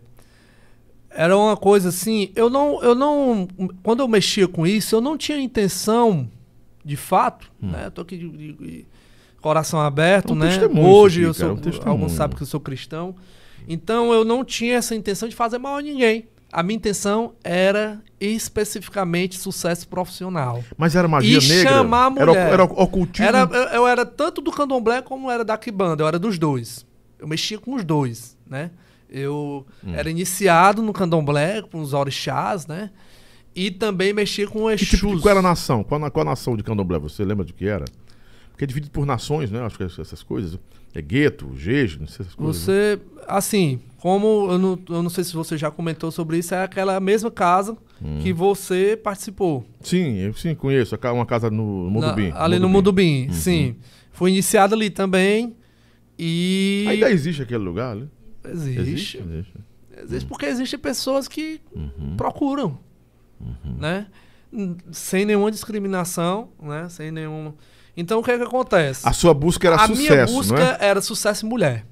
era uma coisa assim, eu não, eu não, quando eu mexia com isso, eu não tinha intenção, de fato, Hum. né? Eu tô aqui de, de- de coração aberto, É um né? Hoje isso eu aqui, cara, sou, é um alguns sabem que eu sou cristão, então eu não tinha essa intenção de fazer mal a ninguém. A minha intenção era especificamente sucesso profissional. Mas era magia E negra? chamar a Era, mulher. era ocultismo? Era, eu, eu era tanto do candomblé como era da Kibanda, eu era dos dois. Eu mexia com os dois, né? Eu Hum. era iniciado no candomblé, com os orixás, né? E também mexia com Exus. tipo, qual era a nação? Qual, qual a nação de candomblé? Você lembra de que era? Porque é dividido por nações, né? Acho que é essas coisas. É gueto, jeje, não sei essas coisas. né? Você, assim, como eu não, eu não sei se você já comentou sobre isso, é aquela mesma casa Hum. que você participou. Sim, eu sim conheço. Uma casa no Mudubim. Na- ali no Mudubim, sim. Fui iniciado ali também. E. Ainda existe aquele lugar ali? existe. Existe. Existe porque existem pessoas que Uhum. procuram, né? N- Sem nenhuma discriminação, né? Sem nenhuma... Então, o que é que acontece? A sua busca era a sucesso, minha busca não é? era sucesso em mulher.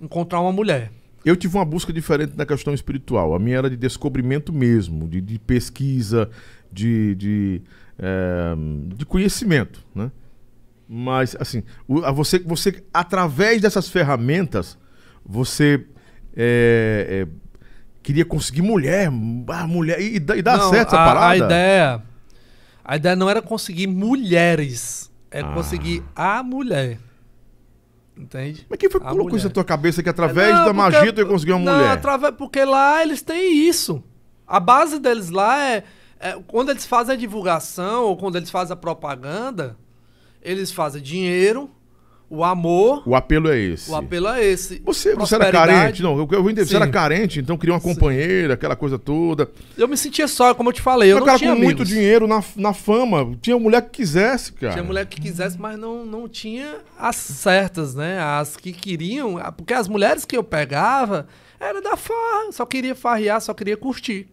Encontrar uma mulher. Eu tive uma busca diferente na questão espiritual. A minha era de descobrimento mesmo, de, de pesquisa, de, de, eh, de conhecimento, né? Mas, assim, o- a você, você, através dessas ferramentas, você eh, eh, queria conseguir mulher, ah, mulher, e, dá, e dá Não, certo essa a, parada? A ideia, a ideia não era conseguir mulheres, era Ah. conseguir a mulher. Entende? Mas quem foi que A colocou mulher. isso na tua cabeça que através Não, da porque- magia tu ia conseguir uma não, mulher? através- porque lá eles têm isso. A base deles lá é, é Quando eles fazem a divulgação ou quando eles fazem a propaganda, eles fazem dinheiro, o amor, O apelo é esse. o apelo é esse. Você, você era carente? Não, eu, eu vou entender. Você Sim. era carente, então queria uma companheira, aquela coisa toda. Eu me sentia só, como eu te falei, eu Mas não cara tinha com muito amigos. dinheiro na, na fama. Tinha mulher que quisesse, cara. Tinha mulher que quisesse, mas não, não tinha as certas, né? As que queriam. Porque as mulheres que eu pegava era da farra. Só queria farrear, só queria curtir.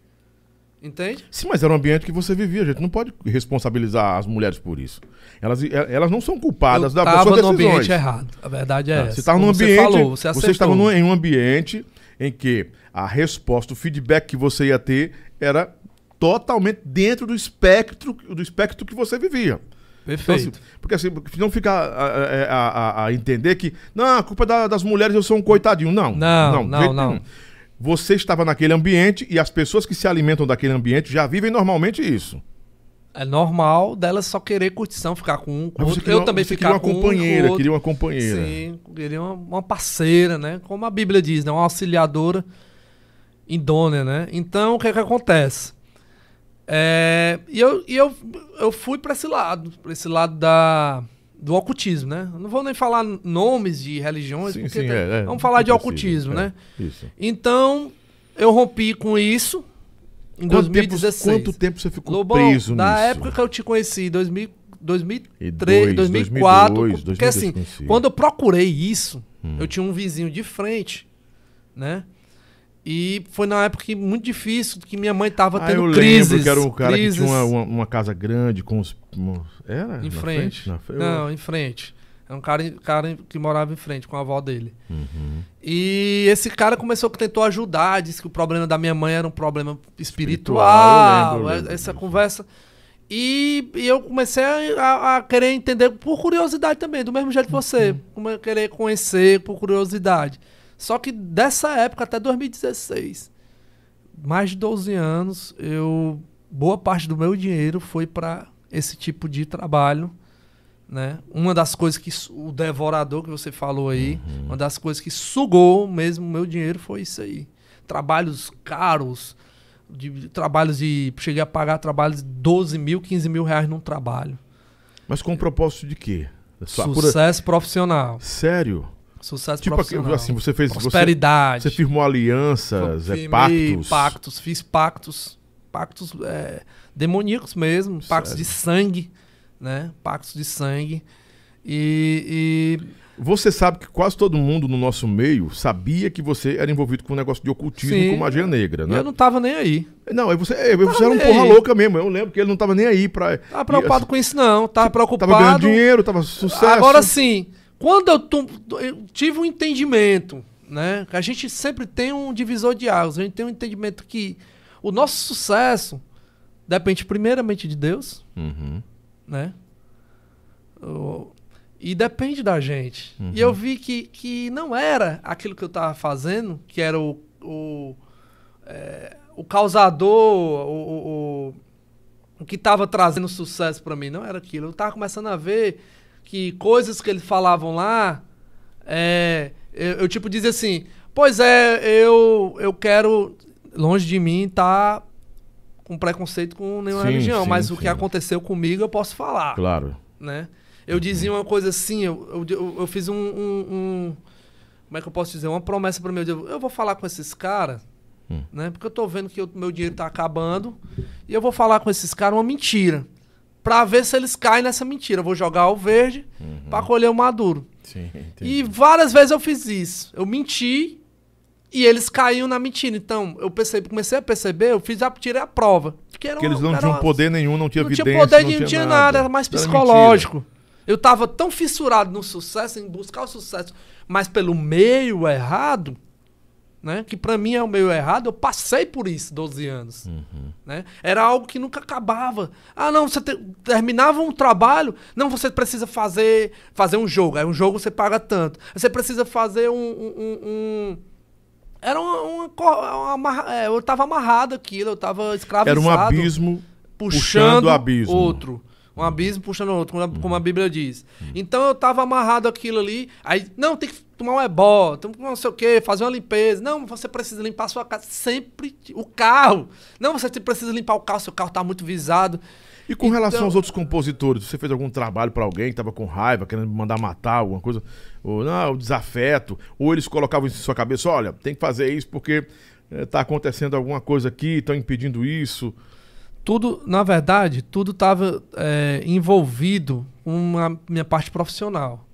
Entende? Sim, mas era um ambiente que você vivia. A gente não pode responsabilizar as mulheres por isso. Elas, elas não são culpadas eu da tava suas no decisões. ambiente errado. A verdade é essa. Você estava num ambiente. Você falou, você, você estava num- em um ambiente em que a resposta, o feedback que você ia ter era totalmente dentro do espectro, do espectro que você vivia. Então, Perfeito. assim, porque assim, não fica a, a- a- a entender que, não, a culpa é da- das mulheres, eu sou um coitadinho. Não. Não, não, jeito não. Você estava naquele ambiente e as pessoas que se alimentam daquele ambiente já vivem normalmente isso. É normal dela só querer curtição, ficar com um, com outro. queria Eu também você ficar queria com uma um e com companheira, queria uma companheira. Sim, queria uma, uma parceira, né? Como a Bíblia diz, né? Uma auxiliadora idônea, né? Então, o que é que acontece? É, e eu, e eu, eu fui para esse lado, para esse lado da, do ocultismo, né? Não vou nem falar nomes de religiões, Sim, porque sim, tem- é, é, vamos falar de não precisa, ocultismo, é, né? Isso. Então, eu rompi com isso em Quanto tempo, 2016. quanto tempo você ficou Lobão, preso da nisso? época que eu te conheci, 2000, 2003, E dois, 2004, 2002, porque assim, 2002 conheci. quando eu procurei isso, Hum. eu tinha um vizinho de frente, né? E foi na época que muito difícil, que minha mãe tava Ah, tendo eu crises. lembro que era um cara crises que tinha uma, uma, uma casa grande com os... Era? em na frente. Na frente? Não, em frente. Era um cara, cara que morava em frente com a avó dele. Uhum. E esse cara começou que tentou ajudar, disse que o problema da minha mãe era um problema espiritual, Espiritual, eu lembro, eu lembro essa conversa. E, e eu comecei a, a querer entender por curiosidade também, do mesmo jeito que você, Uhum. como eu querer conhecer por curiosidade. Só que dessa época até 2016, mais de 12 anos, eu boa parte do meu dinheiro foi para esse tipo de trabalho, né? Uma das coisas que o devorador que você falou aí, Uhum. uma das coisas que sugou mesmo o meu dinheiro foi isso aí. Trabalhos caros, de, de trabalhos de cheguei a pagar trabalhos de 12 mil, 15 mil reais num trabalho. Mas com o propósito de quê? Sucesso profissional. Sério? Sucesso Tipo, profissional. assim, você fez... Você, prosperidade. você firmou alianças, é, pactos? pactos, fiz pactos, pactos é, demoníacos mesmo, pactos Sério? de sangue, né? Pactos de sangue. E, Você sabe que quase todo mundo no nosso meio sabia que você era envolvido com um negócio de ocultismo Sim. com magia negra, e né? eu não tava nem aí. Não, você, é, você era um porra aí. louca mesmo. Eu lembro que ele não tava nem aí pra. Tava preocupado com isso não, tava preocupado. Tava ganhando dinheiro, tava sucesso. Agora sim, quando eu, eu tive um entendimento, né? A gente sempre tem um divisor de águas, a gente tem um entendimento que o nosso sucesso depende primeiramente de Deus, Uhum. né? O- E depende da gente. Uhum. E eu vi que, que não era aquilo que eu tava fazendo, que era o, o, é, o causador, o, o, o, que tava trazendo sucesso pra mim. Não era aquilo. Eu tava começando a ver que coisas que eles falavam lá, é, eu, eu, tipo dizia assim, pois é, eu, eu quero, longe de mim, tá com preconceito com nenhuma Sim, religião, sim, mas o sim. que aconteceu comigo eu posso falar Claro. né? Eu dizia uma coisa assim, eu, eu, eu- eu fiz um, um- um- Como é que eu posso dizer? Uma promessa para meu Deus. Eu vou falar com esses caras, Hum. né? Porque eu tô vendo que o meu dinheiro tá acabando. E eu vou falar com esses caras uma mentira. Pra ver se eles caem nessa mentira. Eu vou jogar o verde pra colher o maduro. Sim, E várias vezes eu fiz isso. Eu menti e eles caíam na mentira. Então, eu percebi, comecei a perceber, eu fiz a, tirei a prova. Porque, era Porque eles não era tinham uma- poder nenhum, não tinha não evidência. tinha poder, não tinha, nada, era mais Era psicológico. Eu tava tão fissurado no sucesso, em buscar o sucesso, mas pelo meio errado, né? Que pra mim é o meio errado, eu passei por isso 12 anos. Uhum. Né? Era algo que nunca acabava. Ah, não, você te- terminava um trabalho, não, você precisa fazer fazer um jogo. Aí um jogo você paga tanto. Você precisa fazer um. um- um- Era uma. uma uma é, eu tava amarrado aquilo, eu tava escravizado Era um abismo puxando, puxando o abismo. outro. Um abismo puxando outro, como a, como a Bíblia diz. Então eu tava amarrado aquilo ali. Aí, não, tem que tomar um ebó, não sei o quê, fazer uma limpeza. Não, você precisa limpar a sua casa. Sempre o carro. Não, você precisa limpar o carro, seu carro tá muito visado. E com relação Então- aos outros compositores, você fez algum trabalho pra alguém que tava com raiva, querendo mandar matar alguma coisa? Ou não, o desafeto? Ou eles colocavam isso em sua cabeça, olha, tem que fazer isso porque tá acontecendo alguma coisa aqui, estão impedindo isso. Tudo, na verdade, tudo tava é, envolvido com a minha parte profissional,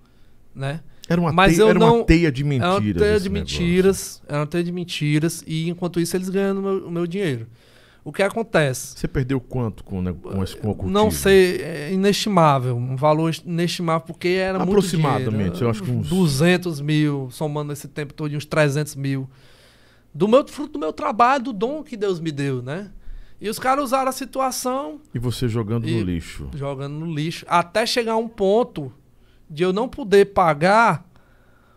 né? Era uma, Mas teia, eu era uma não- teia de mentiras. uma teia de negócio. mentiras, é uma teia de mentiras, e enquanto isso eles ganham o meu, meu dinheiro. O que acontece? Você perdeu quanto com, né, com esse com? Não sei, é inestimável, um valor inestimável, porque era muito Aproximadamente, eu acho que uns- 200 mil, somando esse tempo todo, uns 300 mil. Do meu, fruto do meu trabalho, do dom que Deus me deu, né? E os caras usaram a situação E você jogando E- no lixo. jogando no lixo, até chegar a um ponto de eu não poder pagar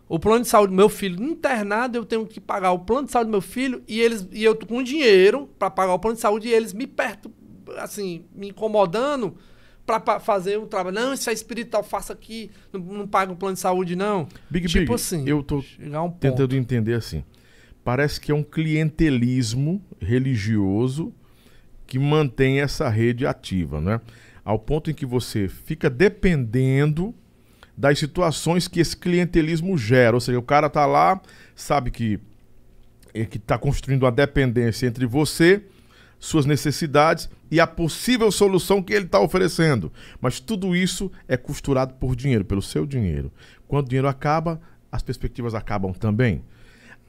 o plano de saúde do meu filho internado, eu tenho que pagar o plano de saúde do meu filho e eles e eu tô com dinheiro para pagar o plano de saúde e eles me perto assim, me incomodando pra, fazer um trabalho. Não, isso é espiritual, faça aqui, não, não paga um plano de saúde, não. Big tipo Big, assim, eu tô um tentando entender assim. Parece que é um clientelismo religioso que mantém essa rede ativa, né? Ao ponto em que você fica dependendo das situações que esse clientelismo gera. Ou seja, o cara tá lá, sabe que é, que está construindo uma dependência entre você, suas necessidades e a possível solução que ele está oferecendo. Mas tudo isso é costurado por dinheiro, pelo seu dinheiro. Quando o dinheiro acaba, as perspectivas acabam também.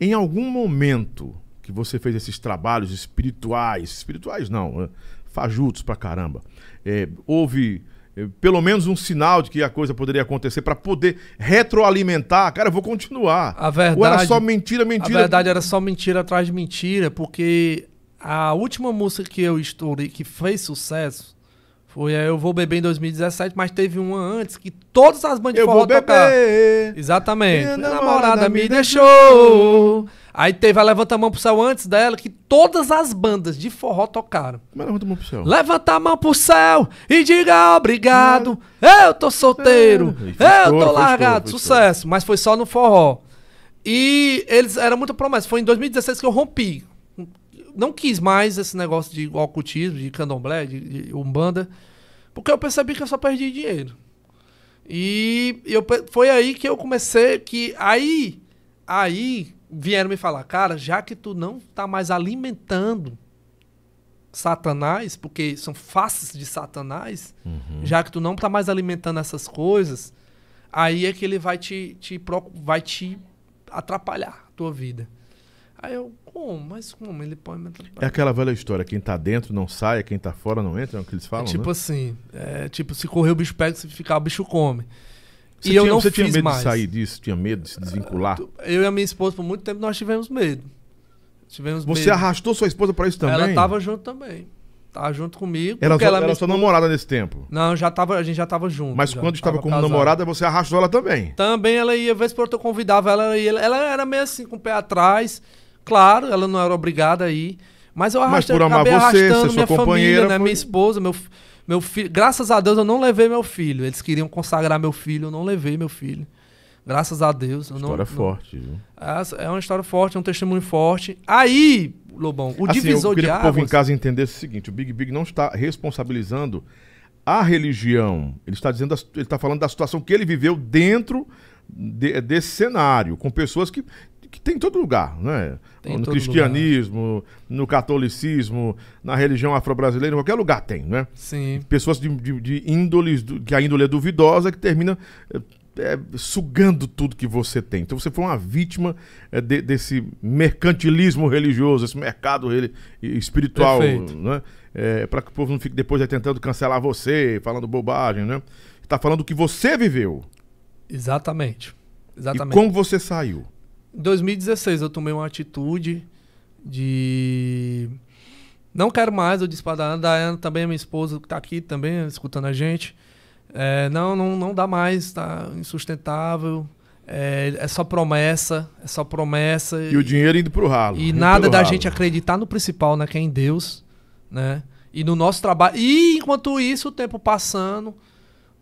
Em algum momento que você fez esses trabalhos espirituais, espirituais não, né? fajutos pra caramba, é, houve é, pelo menos um sinal de que a coisa poderia acontecer para poder retroalimentar. Cara, eu vou continuar. A verdade. Ou era só mentira, mentira? A verdade era só mentira atrás de mentira, porque a última música que eu estourei que fez sucesso foi a Eu Vou Beber em 2017, mas teve uma antes que todas as bandas de forró tocaram. Exatamente. Minha namorada, namorada me deixou. Aí teve a Levanta a Mão pro Céu antes dela, que todas as bandas de forró tocaram. Mas levanta a mão pro céu. Levanta a mão pro céu e diga obrigado. Eu tô solteiro. É. Eu tô largado. Sucesso. Mas foi só no forró. E eles eram muito promessa. Foi em 2016 que eu rompi não quis mais esse negócio de ocultismo, de candomblé, de, de umbanda, porque eu percebi que eu só perdi dinheiro. E eu, foi aí que eu comecei, que aí, aí vieram me falar, cara, já que tu não tá mais alimentando Satanás, porque são faces de Satanás, uhum. já que tu não tá mais alimentando essas coisas, aí é que ele vai te, te, vai te atrapalhar a tua vida. Aí eu, como? Mas como? Ele pode me É aquela velha história, quem tá dentro não sai, quem tá fora não entra, é o que eles falam, é tipo né? assim, é, tipo, se correr o bicho pega, se ficar o bicho come. Você e tinha, eu não você tinha medo mais. de sair disso? Tinha medo de se desvincular? Eu e a minha esposa, por muito tempo, nós tivemos medo. Tivemos você medo. arrastou sua esposa para isso também? Ela tava junto também. Tava junto comigo. Era, sua, ela era sua namorada nesse tempo? Não, já tava, a gente já tava junto. Mas já, quando estava como casado. namorada, você arrastou ela também? Também ela ia, vez por outra eu convidava ela, ela, ela era meio assim, com o pé atrás. Claro, ela não era obrigada a ir. Mas eu arrastei, mas por amar você, arrastando minha família, né? Foi... Minha esposa, meu, meu filho. Graças a Deus eu não levei meu filho. Eles queriam consagrar meu filho, eu não levei meu filho. Graças a Deus. história não, forte, viu? É, é uma história forte, é um testemunho forte. Aí, Lobão, o assim, divisor eu queria de que o povo em casa entendesse o seguinte: o Big Big não está responsabilizando a religião. Ele está dizendo, ele está falando da situação que ele viveu dentro de, desse cenário, com pessoas que que tem em todo lugar, né? Tem no cristianismo, lugar. no catolicismo, na religião afro-brasileira, em qualquer lugar tem, né? Sim. Pessoas de, de, de índoles, que a índole é duvidosa, que termina é, é, sugando tudo que você tem. Então você foi uma vítima é, de, desse mercantilismo religioso, esse mercado espiritual, Perfeito. né? É, para que o povo não fique depois tentando cancelar você, falando bobagem, né? Está falando o que você viveu. Exatamente. Exatamente. E como você saiu? Em 2016 eu tomei uma atitude de. Não quero mais, eu disse pra Dayana, Dayana também é minha esposa que tá aqui também escutando a gente. É, não, não, não dá mais, tá insustentável. É, é, só promessa, é só promessa. E, e o dinheiro indo pro ralo. E nada da ralo. gente acreditar no principal, né? Que é em Deus, né? E no nosso trabalho. E enquanto isso, o tempo passando,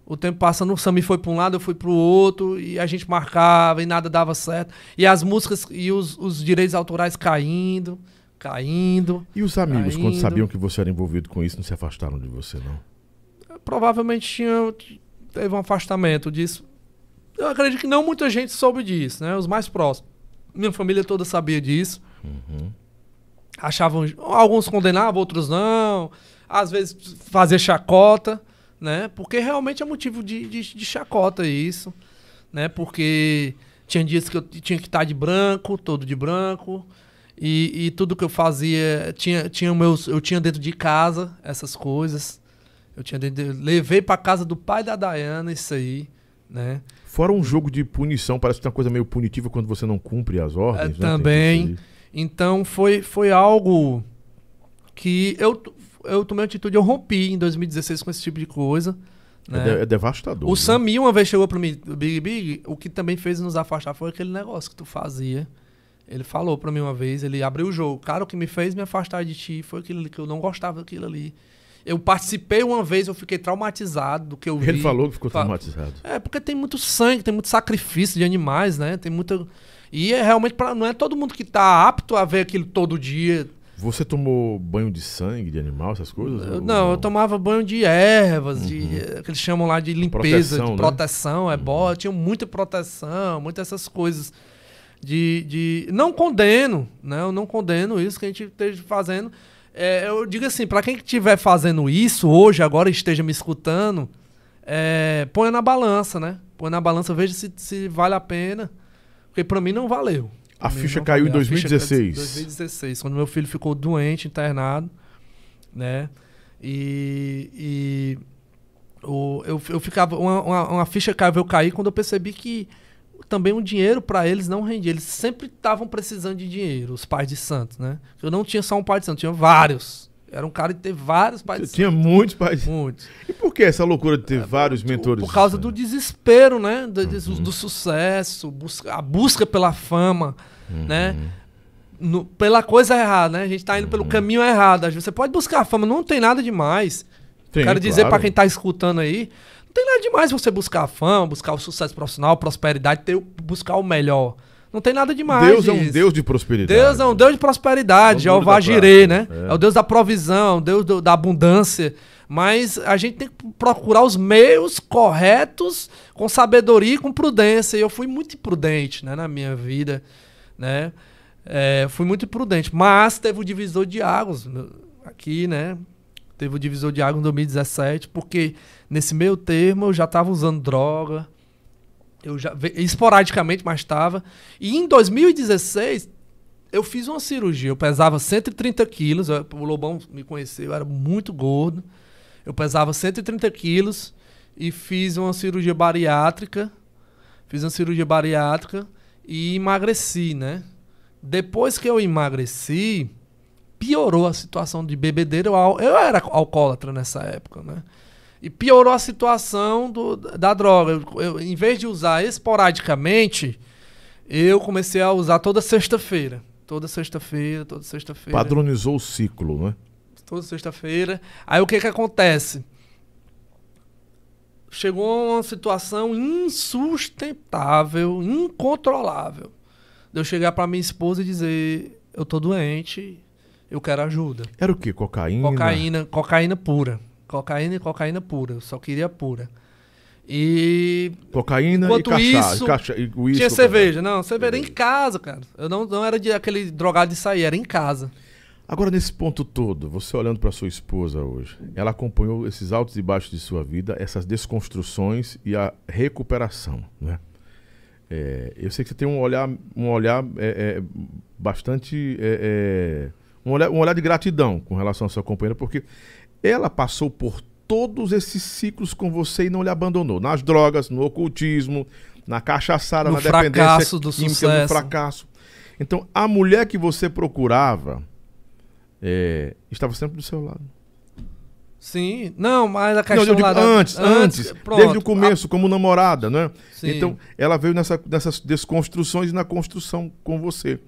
o tempo passando, o Sami foi para um lado, eu fui para o outro, e a gente marcava e nada dava certo. E as músicas e os, os direitos autorais caindo, caindo. E os amigos, caindo. quando sabiam que você era envolvido com isso, não se afastaram de você, não? Provavelmente tinha, teve um afastamento disso. Eu acredito que não muita gente soube disso, né? Os mais próximos. Minha família toda sabia disso. Uhum. Achavam. Alguns condenavam, outros não. Às vezes fazia chacota né? Porque realmente é motivo de, de, de chacota isso, né? Porque tinha dias que eu tinha que estar de branco, todo de branco, e, e tudo que eu fazia tinha, tinha meus, eu tinha dentro de casa essas coisas. Eu tinha dentro de, levei para casa do pai da Dayana isso aí, né? Fora um jogo de punição, parece que tem uma coisa meio punitiva quando você não cumpre as ordens. É, né? Também. Então foi, foi algo que eu eu tomei uma atitude, eu rompi em 2016 com esse tipo de coisa. É né? É, é, devastador. O né? Sami uma vez chegou para mim, Big Big, o que também fez nos afastar foi aquele negócio que tu fazia. Ele falou para mim uma vez, ele abriu o jogo. Cara, o que me fez me afastar de ti foi aquilo ali, que eu não gostava daquilo ali. Eu participei uma vez, eu fiquei traumatizado do que eu vi. Ele falou que ficou traumatizado. É, porque tem muito sangue, tem muito sacrifício de animais, né? Tem muita. E é realmente pra... não é todo mundo que tá apto a ver aquilo todo dia. Você tomou banho de sangue de animal, essas coisas? Eu, não, eu tomava banho de ervas, uhum. de, que eles chamam lá de limpeza, proteção, de proteção, né? é uhum. boa. Tinha muita proteção, muitas essas coisas de, de. Não condeno, né? Eu não condeno isso que a gente esteja fazendo. É, eu digo assim, para quem estiver fazendo isso hoje, agora esteja me escutando, é, põe na balança, né? Põe na balança, veja se, se vale a pena. Porque para mim não valeu. A ficha caiu em 2016. 2016, quando meu filho ficou doente, internado, né? E, e o, eu, eu ficava. Uma, uma, uma ficha caiu, eu caí quando eu percebi que também o dinheiro para eles não rendia. Eles sempre estavam precisando de dinheiro, os pais de santos, né? Eu não tinha só um pai de santo, tinha vários. Era um cara de ter vários pais de Tinha muitos pais. Muitos. E por que essa loucura de ter é, vários mentores? Por causa do desespero, né? Do, uhum. do sucesso, busca, a busca pela fama, uhum. né? No, pela coisa errada, né? A gente tá indo uhum. pelo caminho errado. Você pode buscar a fama, não tem nada demais. Tem, Quero dizer claro. para quem tá escutando aí, tem nada demais você buscar a fama, buscar o sucesso profissional, prosperidade, ter, buscar o melhor. Não tem nada demais. Deus disso. é um Deus de prosperidade. Deus é um Deus de prosperidade, Jeová Jirê, né? É. é. o Deus da provisão, Deus do, da abundância. Mas a gente tem que procurar os meios corretos, com sabedoria e com prudência. E eu fui muito imprudente né, na minha vida. Né? É, fui muito imprudente. Mas teve o divisor de águas aqui, né? Teve o divisor de águas em 2017, porque Nesse meio termo, eu já estava usando droga. Eu já esporadicamente, mas estava. E em 2016, eu fiz uma cirurgia. Eu pesava 130 quilos. O Lobão me conheceu, eu era muito gordo. Eu pesava 130 quilos e fiz uma cirurgia bariátrica. Fiz uma cirurgia bariátrica e emagreci, né? Depois que eu emagreci, piorou a situação de bebedeira. Eu, eu era alcoólatra nessa época, né? E piorou a situação do, da droga. Eu, eu, em vez de usar esporadicamente, eu comecei a usar toda sexta-feira. Toda sexta-feira, toda sexta-feira. Padronizou o ciclo, né? Toda sexta-feira. Aí o que que acontece? Chegou uma situação insustentável, incontrolável. De eu chegar para minha esposa e dizer: Eu tô doente, eu quero ajuda. Era o quê? Cocaína? Cocaína, cocaína pura. Cocaína e cocaína pura. Eu só queria pura. E. Cocaína e cachaça. Isso, cacha, e whisky, tinha cerveja. Não, cerveja em casa, cara. Eu não, não era de aquele drogado de sair, era em casa. Agora, nesse ponto todo, você olhando para sua esposa hoje, ela acompanhou esses altos e baixos de sua vida, essas desconstruções e a recuperação, né? É, eu sei que você tem um olhar, um olhar é, é, bastante. É, é, um, olhar, um olhar de gratidão com relação à sua companheira, porque ela passou por todos esses ciclos com você e não lhe abandonou. Nas drogas, no ocultismo, na cachaçada, no na dependência do química, sucesso. no fracasso. Então, a mulher que você procurava é, estava sempre do seu lado. Sim, não, mas a questão não, digo, antes, antes, antes desde o começo, a... como namorada, né? Sim. Então, ela veio nessa, nessas desconstruções e na construção com você.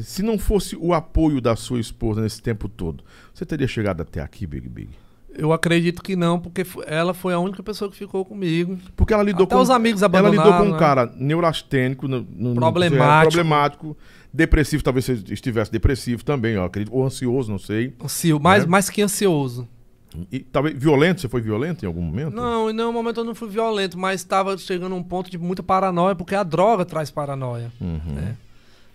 Se não fosse o apoio da sua esposa nesse tempo todo, você teria chegado até aqui, Big Big? Eu acredito que não, porque ela foi a única pessoa que ficou comigo. Porque ela lidou Até com os amigos abandonaram. Ela lidou com um né? cara neurastênico, no, no, problemático. problemático, depressivo, talvez você estivesse depressivo também, ó, acredito, ou ansioso, não sei. Ansioso, mais, né? mais que ansioso. E talvez violento, você foi violento em algum momento? Não, em nenhum momento eu não fui violento, mas estava chegando a um ponto de muita paranoia, porque a droga traz paranoia. Uhum. Né?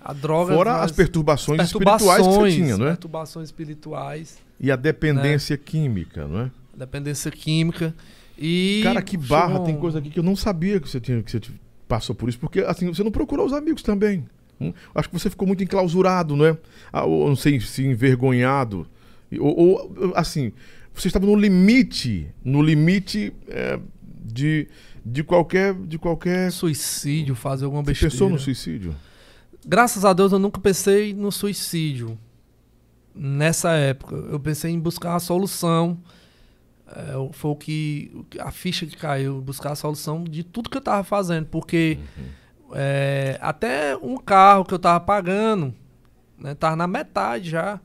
A droga. Fora as perturbações, perturbações, espirituais que você tinha, não é? Perturbações espirituais. E a dependência né? química, não é? Dependência química. E. Cara, que barra, tem coisa aqui que eu não sabia que você tinha, que você passou por isso, porque assim, você não procurou os amigos também. Hum? Acho que você ficou muito enclausurado, não é? Ah, ou não sei se envergonhado. Ou, ou, assim, você estava no limite, no limite é, de, de qualquer. De qualquer. Suicídio, fazer alguma besteira. Você pensou no suicídio? Graças a Deus eu nunca pensei no suicídio nessa época. Eu pensei em buscar a solução. É, foi o que a ficha que caiu, buscar a solução de tudo que eu estava fazendo, porque uhum. é, até um carro que eu estava pagando, né, tava na metade já.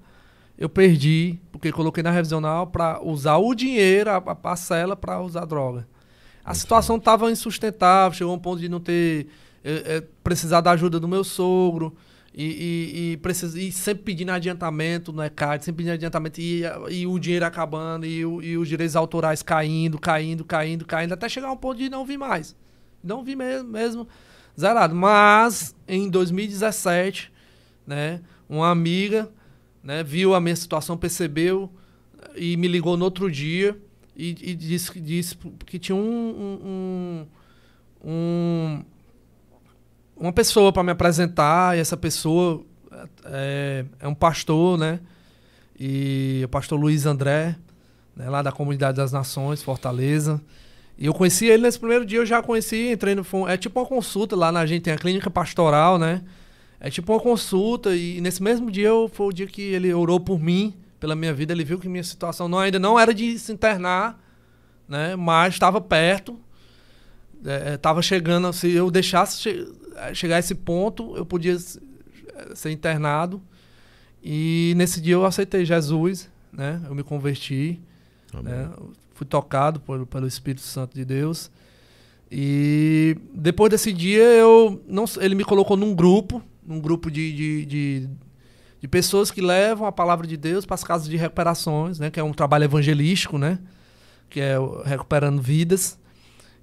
eu perdi, porque coloquei na revisional para usar o dinheiro, a, a parcela, para usar droga. A situação estava insustentável, chegou a um ponto de não ter. É, é, precisar da ajuda do meu sogro. E, e, e, precisa, e sempre pedindo adiantamento no ECAD, sempre pedindo adiantamento, e, e o dinheiro acabando, e, e, os direitos autorais caindo, caindo, caindo, caindo, até chegar um ponto de não vir mais. Não vi mesmo, mesmo zerado. Mas, em 2017, né, uma amiga né, viu a minha situação, percebeu e me ligou no outro dia e, e disse, disse que tinha um, um, um uma pessoa para me apresentar, e essa pessoa é, é, um pastor, né? E o pastor Luiz André, né, lá da Comunidade das Nações, Fortaleza. E eu conheci ele nesse primeiro dia, eu já conheci, entrei no. É tipo uma consulta lá na gente, tem a clínica pastoral, né? É tipo uma consulta, e nesse mesmo dia eu, foi o dia que ele orou por mim, pela minha vida. Ele viu que minha situação não, ainda não era de se internar, né? Mas estava perto. Estava é, chegando, se eu deixasse che chegar a esse ponto, eu podia ser internado. E nesse dia eu aceitei Jesus, né? Eu me converti, né? fui tocado por, pelo Espírito Santo de Deus. E depois desse dia eu não, ele me colocou num grupo, num grupo de, de, de, de pessoas que levam a palavra de Deus para as casas de recuperações, né? Que é um trabalho evangelístico, né? Que é recuperando vidas.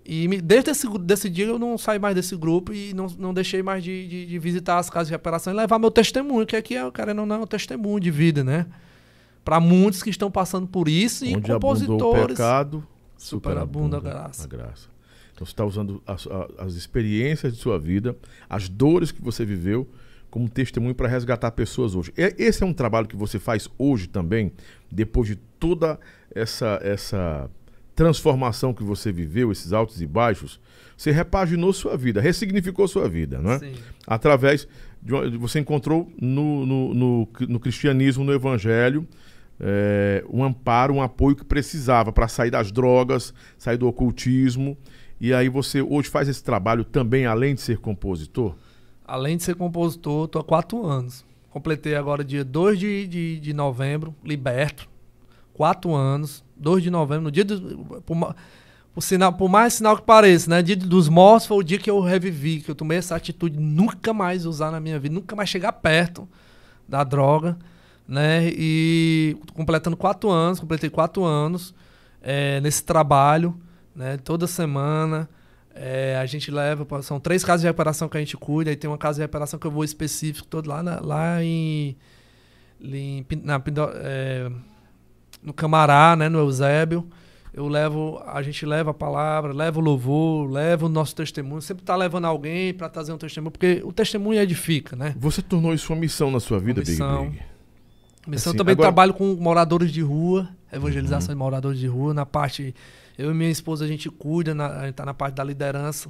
E me, desde esse desse dia eu não saí mais desse grupo e não, não deixei mais de, de, de visitar as casas de reparação e levar meu testemunho, que aqui é, cara, não, não é um testemunho de vida, né? Para muitos que estão passando por isso Onde e compositores. O pecado, superabunda a graça. A graça. Então você está usando as, as experiências de sua vida, as dores que você viveu, como testemunho para resgatar pessoas hoje. Esse é um trabalho que você faz hoje também, depois de toda essa essa transformação que você viveu, esses altos e baixos, você repaginou sua vida, ressignificou sua vida, não é? Sim. Através de uma, você encontrou no, no, no, no, cristianismo, no evangelho, é, um amparo, um apoio que precisava para sair das drogas, sair do ocultismo. E aí você hoje faz esse trabalho também, além de ser compositor? Além de ser compositor, estou há quatro anos. Completei agora dia 2 de, de, de novembro, liberto. Quatro anos 2 de novembro, no dia do. Por, por, sinal, por mais sinal que pareça, né? Dia dos mortos foi o dia que eu revivi, que eu tomei essa atitude de nunca mais usar na minha vida, nunca mais chegar perto da droga, né? E completando quatro anos, completei quatro anos é, nesse trabalho, né? Toda semana. É, a gente leva, são três casas de reparação que a gente cuida, e tem uma casa de reparação que eu vou específico, todo lá, na, lá em, em na, é, no Camará, né, no Eusébio. Eu levo, a gente leva a palavra, leva o louvor, leva o nosso testemunho. Sempre está levando alguém para trazer um testemunho, porque o testemunho edifica, né? Você tornou isso uma missão na sua vida, missão. Big Big? Missão assim, também agora... trabalho com moradores de rua, evangelização uhum. de moradores de rua. Na parte, eu e minha esposa a gente cuida, na, a gente está na parte da liderança,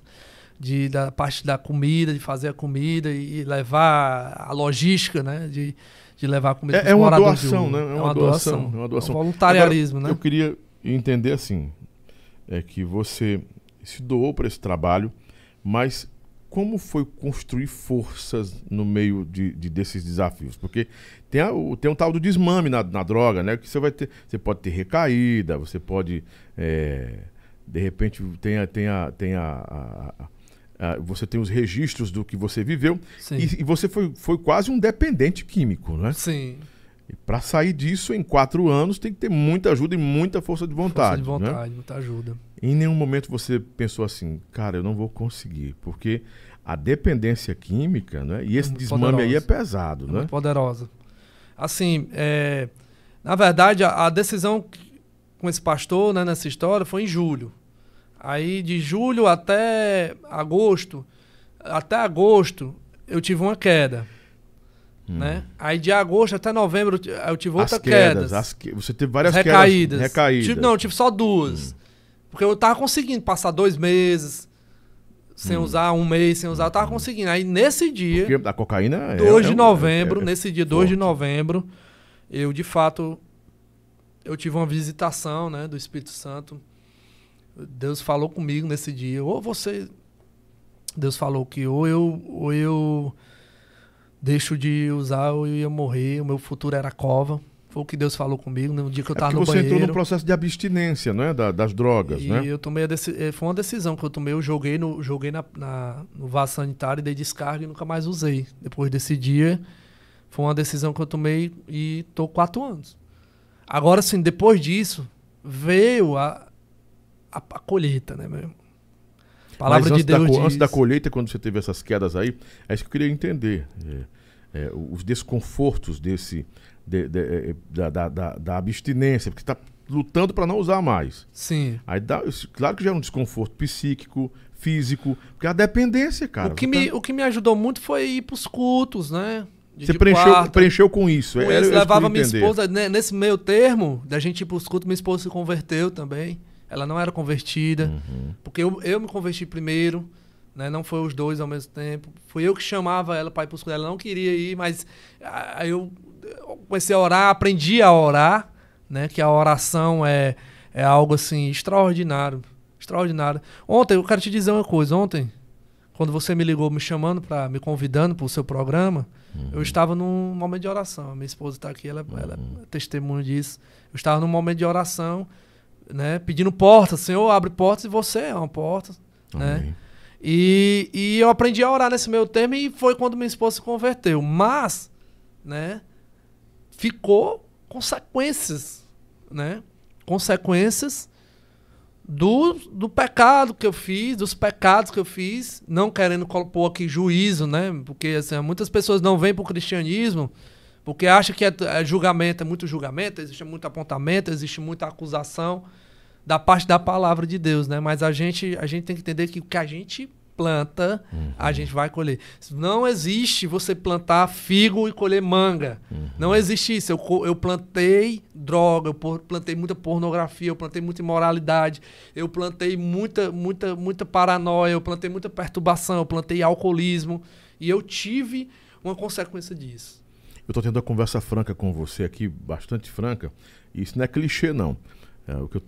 de, da parte da comida, de fazer a comida e, e levar a logística, né? De, de levar comida é, é uma doação, né? É, é uma, doação, doação. É uma doação. É um voluntariarismo, Agora, né? Eu queria entender assim, é que você se doou para esse trabalho, mas como foi construir forças no meio de, de desses desafios? Porque tem, a, tem um tal do desmame na, na, droga, né? Que você vai ter, você pode ter recaída, você pode, é, de repente, tem a, tem a, tem a, a Uh, você tem os registros do que você viveu e, e, você foi, foi quase um dependente químico, né? Sim. E para sair disso em quatro anos tem que ter muita ajuda e muita força de vontade. Força de vontade, né? muita ajuda. Em nenhum momento você pensou assim, cara, eu não vou conseguir, porque a dependência química, né? E esse é desmame poderosa. aí é pesado, é né? poderosa. Assim, é, na verdade, a, a decisão com esse pastor, né, nessa história, foi em julho. Aí de julho até agosto, até agosto eu tive uma queda. Hum. Né? Aí de agosto até novembro eu tive outra queda. Que... Você teve várias recaídas. quedas. Recaídas. Tive, não, eu tive só duas. Hum. Porque eu tava conseguindo passar dois meses sem hum. usar, um mês sem usar, eu tava hum. conseguindo. Aí nesse dia. Porque a cocaína é. 2 de é novembro, é, é, nesse dia, 2 de novembro, eu de fato. Eu tive uma visitação né, do Espírito Santo. Deus falou comigo nesse dia. Ou você. Deus falou que ou eu, ou eu deixo de usar ou eu ia morrer. O meu futuro era cova. Foi o que Deus falou comigo no dia que eu É tava porque no você banheiro. entrou no processo de abstinência, não é? Da- das drogas, E né? eu tomei eh, foi uma decisão que eu tomei. Eu joguei no, joguei na, na- no vaso sanitário, dei descarga e nunca mais usei. Depois desse dia, foi uma decisão que eu tomei e tô quatro anos. Agora, sim, depois disso, veio a, a, a colheita, né, meu? A palavra Mas de antes, da, Deus co- diz... antes da colheita, quando você teve essas quedas aí, é isso que eu queria entender. É, é, os desconfortos desse, de- de- é, da, da, da- da abstinência, porque está lutando para não usar mais. Sim. Aí dá, claro que gera um desconforto psíquico, físico, porque é a dependência, cara. o, que me, tá- o que me ajudou muito foi ir pros cultos, né? De- você de preencheu, quarta. preencheu com isso. Com Era- isso, que eu levava minha entender. esposa, né, nesse meio termo, da gente ir pros cultos, minha esposa se converteu também. Ela não era convertida, Uhum. porque eu, eu me converti primeiro, né? Não foi os dois ao mesmo tempo. Fui eu que chamava ela para ir pros cultos. Ela não queria ir, mas ah, aí eu comecei a orar, aprendi a orar, né? Que a oração é, é algo assim extraordinário, extraordinário. Ontem eu quero te dizer uma coisa. Ontem, quando você me ligou me chamando para me convidando para o seu programa, eu estava num momento de oração. A minha esposa está aqui, ela, ela é testemunha disso. Eu estava num momento de oração, né? Pedindo portas. Senhor, abre portas e você é uma porta, né? Amém. E, e eu aprendi a orar nesse meu termo e foi quando minha esposa se converteu. Mas, né? Ficou consequências, né? Consequências do, do pecado que eu fiz, dos pecados que eu fiz, não querendo pôr aqui juízo, né? Porque assim, muitas pessoas não vêm para o cristianismo porque acham que é, é julgamento, é muito julgamento, existe muito apontamento, existe muita acusação da parte da palavra de Deus, né? Mas a gente, a gente tem que entender que o que a gente planta, a gente vai colher. Não existe você plantar figo e colher manga. Não existe isso. Eu, eu plantei droga, eu plantei muita pornografia, eu plantei muita imoralidade, eu plantei muita, muita, muita paranoia, eu plantei muita perturbação, eu plantei alcoolismo e eu tive uma consequência disso. Eu tô tendo uma conversa franca com você aqui, bastante franca. E isso não é clichê, não. É o que eu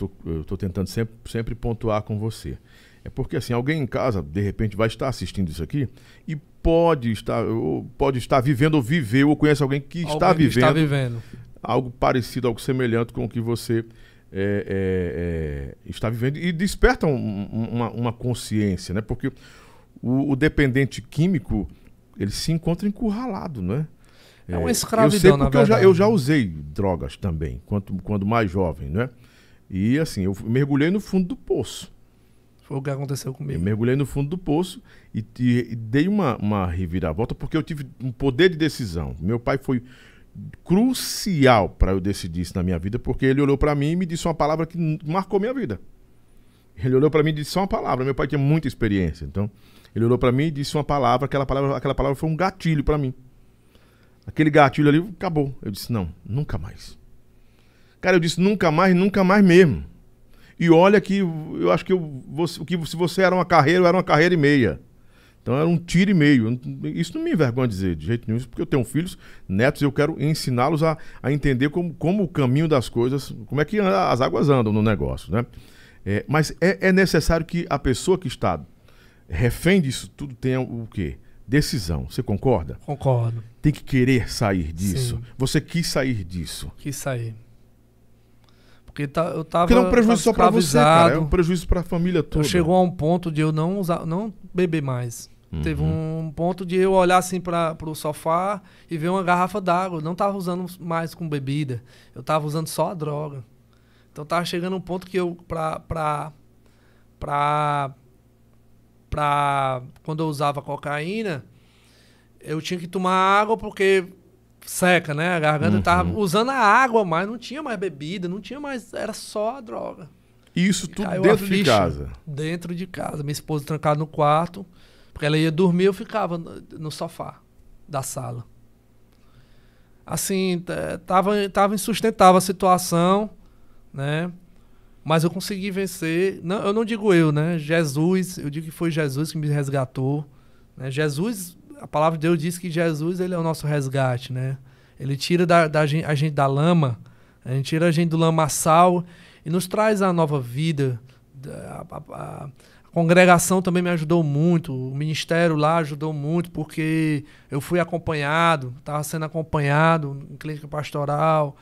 tô tentando sempre, sempre pontuar com você. É porque, assim, alguém em casa, de repente, vai estar assistindo isso aqui e pode estar, ou pode estar vivendo ou viveu, ou conhece alguém que está Alguém vivendo está vivendo. algo parecido, algo semelhante com o que você é, é, é, está vivendo e desperta um- um- uma, uma consciência, né? Porque o, o dependente químico ele se encontra encurralado, né? É uma eu escravidão, sei na porque eu já, eu já usei drogas também, quando, quando mais jovem, né? E assim, eu mergulhei no fundo do poço. Foi o que aconteceu Eu comigo. mergulhei no fundo do poço e, e- e dei uma, uma reviravolta porque eu tive um poder de decisão. Meu pai foi crucial para eu decidir isso na minha vida porque ele olhou para mim e me disse uma palavra que marcou minha vida. Ele olhou para mim e disse só uma palavra. Meu pai tinha muita experiência, então ele olhou para mim e disse uma palavra. Aquela palavra, aquela palavra foi um gatilho para mim. Aquele gatilho ali acabou. Eu disse não, nunca mais. Cara, eu disse nunca mais, nunca mais mesmo. E olha que eu acho que eu, você, que se você era uma carreira, eu era uma carreira e meia. Então era um tiro e meio. Isso não me envergonha dizer de jeito nenhum, porque eu tenho filhos, netos, e eu quero ensiná-los a, a entender como, como o caminho das coisas, como é que as águas andam no negócio, né? É, mas é, é necessário que a pessoa que está refém disso tudo tenha o quê? Decisão. Você concorda? Concordo. Tem que querer sair disso. Sim. Você quis sair disso. Quis sair. Porque tá, eu tava. Porque não é um prejuízo só para você, cara. É um prejuízo para a família Então toda. chegou a um ponto de eu não usar, não beber mais. Teve Uhum. um ponto de eu olhar assim para o sofá e ver uma garrafa d'água. Eu não tava usando mais com bebida. Eu tava usando só a droga. Então tava chegando um ponto que eu pra pra pra, pra quando eu usava cocaína, eu tinha que tomar água porque seca, né? A garganta Uhum. tava usando a água, mas não tinha mais bebida, não tinha mais, era só a droga. E isso tudo Caiu a dentro de casa. Dentro de casa. Minha esposa trancada no quarto. Porque ela ia dormir, eu ficava no, sofá da sala. Assim, tava, tava insustentável a situação, né? Mas eu consegui vencer. Não, eu não digo eu, né? Jesus, eu digo que foi Jesus que me resgatou. Né? Jesus, a palavra de Deus diz que Jesus ele é o nosso resgate, né? Ele tira da, da a gente da lama, a gente tira a gente do lamaçal e nos traz a nova vida. Da- A, a- a congregação também me ajudou muito, o ministério lá ajudou muito, porque eu fui acompanhado, estava sendo acompanhado em clínica pastoral,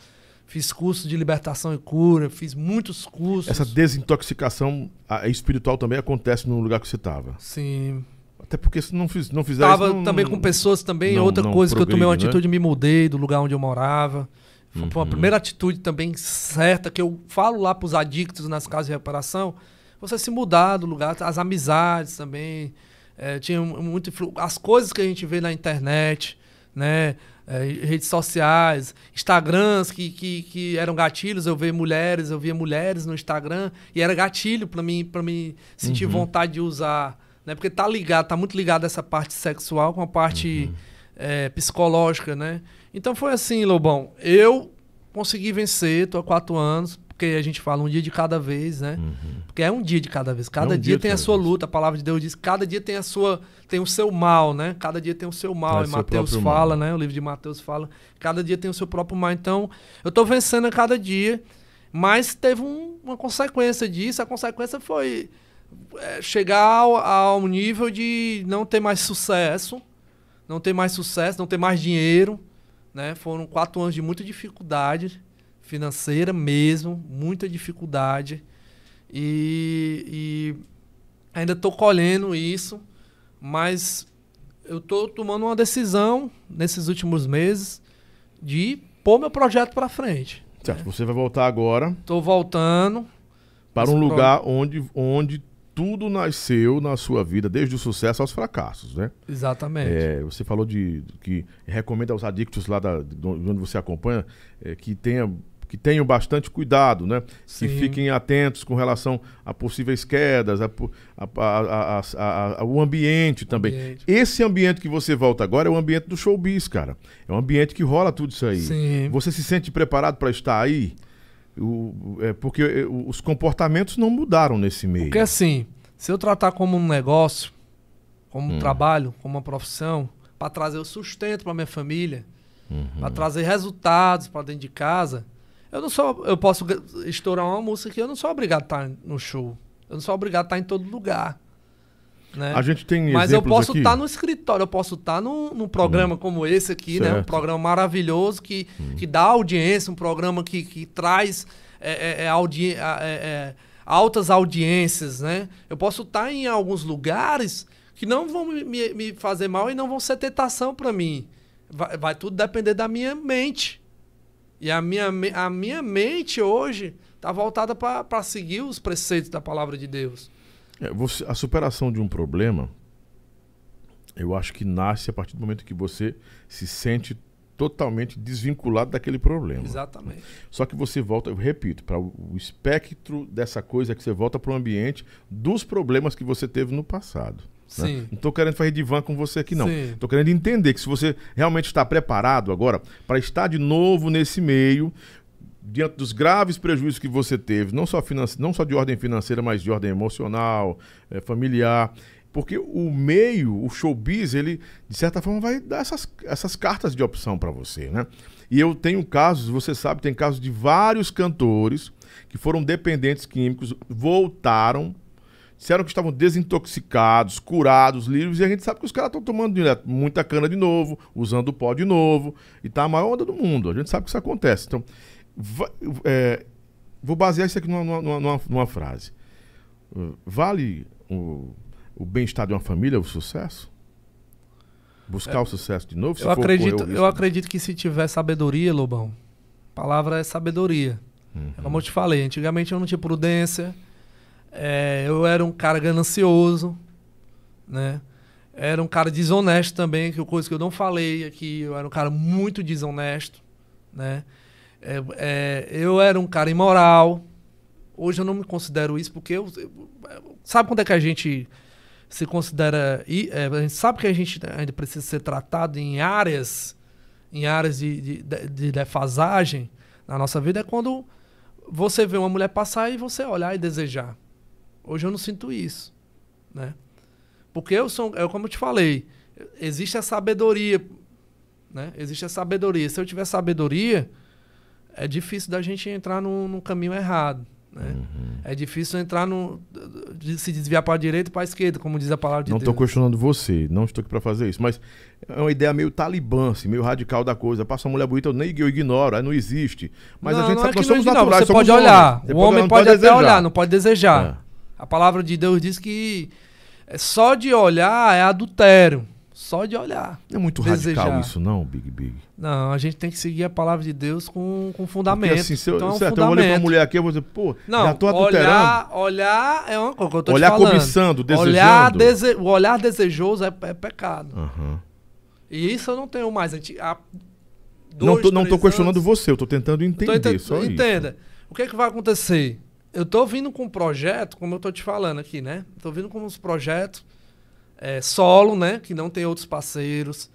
Fiz curso de libertação e cura, fiz muitos cursos. Essa desintoxicação espiritual também acontece no lugar que você estava. Sim. Até porque se não, fiz, não fizer Tava isso, não, também não, com pessoas também. não- outra coisa que eu tomei uma né? atitude, me mudei do lugar onde eu morava. Foi uma Uhum. primeira atitude também certa que eu falo lá pros adictos nas casas de reparação. Você se mudar do lugar, as amizades também. é, tinha muito as coisas que a gente vê na internet, né? É, redes sociais, Instagrams que, que, que eram gatilhos, eu via mulheres, eu via mulheres no Instagram e era gatilho para mim para mim sentir Uhum. vontade de usar, né? Porque tá ligado, tá muito ligado essa parte sexual com a parte Uhum. é, psicológica, né? Então foi assim, Lobão. Eu consegui vencer, tô há quatro anos, porque a gente fala um dia de cada vez, né? Porque é um dia de cada vez. Cada um dia dia tem a sua vez. luta. A palavra de Deus diz que cada dia tem a sua, tem o seu mal, né? Cada dia tem o seu mal. E Mateus fala, mal. né? O livro de Mateus fala. Cada dia tem o seu próprio mal. Então, eu tô vencendo a cada dia, mas teve um- uma consequência disso. A consequência foi é, chegar ao, ao nível de não ter mais sucesso, não ter mais sucesso, não ter mais dinheiro, né? Foram quatro anos de muita dificuldade financeira mesmo, muita dificuldade e, e ainda estou colhendo isso, mas eu estou tomando uma decisão nesses últimos meses de pôr meu projeto para frente. Certo, você vai voltar agora Estou voltando, para um pro- lugar onde, onde tudo nasceu na sua vida, desde o sucesso aos fracassos, né? exatamente. É, você falou de que recomenda aos adictos lá da, de onde você acompanha é, que tenha que tenham bastante cuidado, né? Sim. Que fiquem atentos com relação a possíveis quedas, a, a- a- o ambiente também. Ambiente. Esse ambiente que você volta agora é o ambiente do showbiz, cara. É um ambiente que rola tudo isso aí. Sim. Você se sente preparado para estar aí? O- é, porque é, os comportamentos não mudaram nesse meio. Porque assim, se eu tratar como um negócio, como Hum. um trabalho, como uma profissão, para trazer o sustento para minha família, Uhum. para trazer resultados para dentro de casa, eu não sou, eu posso estourar uma música que eu não sou obrigado a estar no show. Eu não sou obrigado a estar em todo lugar. Né? A gente tem Mas eu posso estar no escritório, eu posso estar num, num programa como esse aqui, né? Um Certo. programa maravilhoso que, que dá audiência, um programa que, que traz é, é, é, audi- é, é, altas audiências, né? Eu posso estar em alguns lugares que não vão me, me- me fazer mal e não vão ser tentação para mim. Vai, vai tudo depender da minha mente. E a minha, a minha mente hoje está voltada para seguir os preceitos da palavra de Deus. É, você- a superação de um problema, eu acho que nasce a partir do momento que você se sente totalmente desvinculado daquele problema. Exatamente. Só que você volta, eu repito, para o o espectro dessa coisa que você volta para o ambiente dos problemas que você teve no passado. Né? Não estou querendo fazer divã com você aqui, não. Estou querendo entender que se você realmente está preparado agora para estar de novo nesse meio, diante dos graves prejuízos que você teve, não só, finance, não só de ordem financeira, mas de ordem emocional, eh, familiar. Porque o meio, o showbiz, ele, de certa forma, vai dar essas, essas cartas de opção para você, né? E eu tenho casos, você sabe, tem casos de vários cantores que foram dependentes químicos, voltaram, disseram que estavam desintoxicados, curados, livres, e a gente sabe que os caras estão tomando direto muita cana de novo, usando o pó de novo, e tá a maior onda do mundo. A gente sabe que isso acontece. Então, é, vou basear isso aqui numa, numa- numa- numa frase. Vale o, o bem-estar de uma família o sucesso? Buscar o sucesso de novo? se É. Eu acredito, eu acredito que se tiver sabedoria, Lobão, a palavra é sabedoria. Uhum. É Como eu te falei, antigamente eu não tinha prudência, é, eu era um cara ganancioso, né? Era um cara desonesto também, que é coisa que eu não falei aqui, eu era um cara muito desonesto, né? É, é, eu era um cara imoral. Hoje eu não me considero isso porque eu, eu- sabe quando é que a gente se considera i- é, a gente sabe que a gente ainda precisa ser tratado em áreas em áreas de, de- de defasagem na nossa vida é quando você vê uma mulher passar e você olhar e desejar. Hoje eu não sinto isso, né? Porque eu sou, é como eu te falei, existe a sabedoria, né? Existe a sabedoria. Se eu tiver sabedoria, é difícil da gente entrar num, num caminho errado, Né? Uhum. É difícil entrar no. De se desviar para a direita e para a esquerda, como diz a palavra de não Deus. Não estou questionando você, não estou aqui para fazer isso, mas é uma ideia meio talibã, assim, meio radical da coisa. Passa uma mulher bonita, eu nem eu ignoro, aí não existe. Mas não, a gente sabe é que nós somos não, naturais, você pode olhar. o homem pode, pode, até desejar. olhar, não pode desejar. É. A palavra de Deus diz que só de olhar é adultério. Só de olhar. Não é muito desejar. radical isso, não, Big Big? Não, a gente tem que seguir a palavra de Deus com, com fundamento. Porque assim, se eu, então, é um certo, eu olhei pra mulher aqui, eu vou dizer, pô, não, já tô adulterando. Olhar, olhar é uma coisa que eu tô olhar te falando. cobiçando, desejando. Olhar dese, o olhar desejoso é, é pecado. Uhum. E isso eu não tenho mais. A gente, há dois, não tô, não tô questionando anos, você, eu tô tentando entender tô ent Entenda. Isso. O que, é que vai acontecer? Eu tô vindo com um projeto, como eu tô te falando aqui, né? Tô vindo com uns projetos é, solo, né? Que não tem outros parceiros.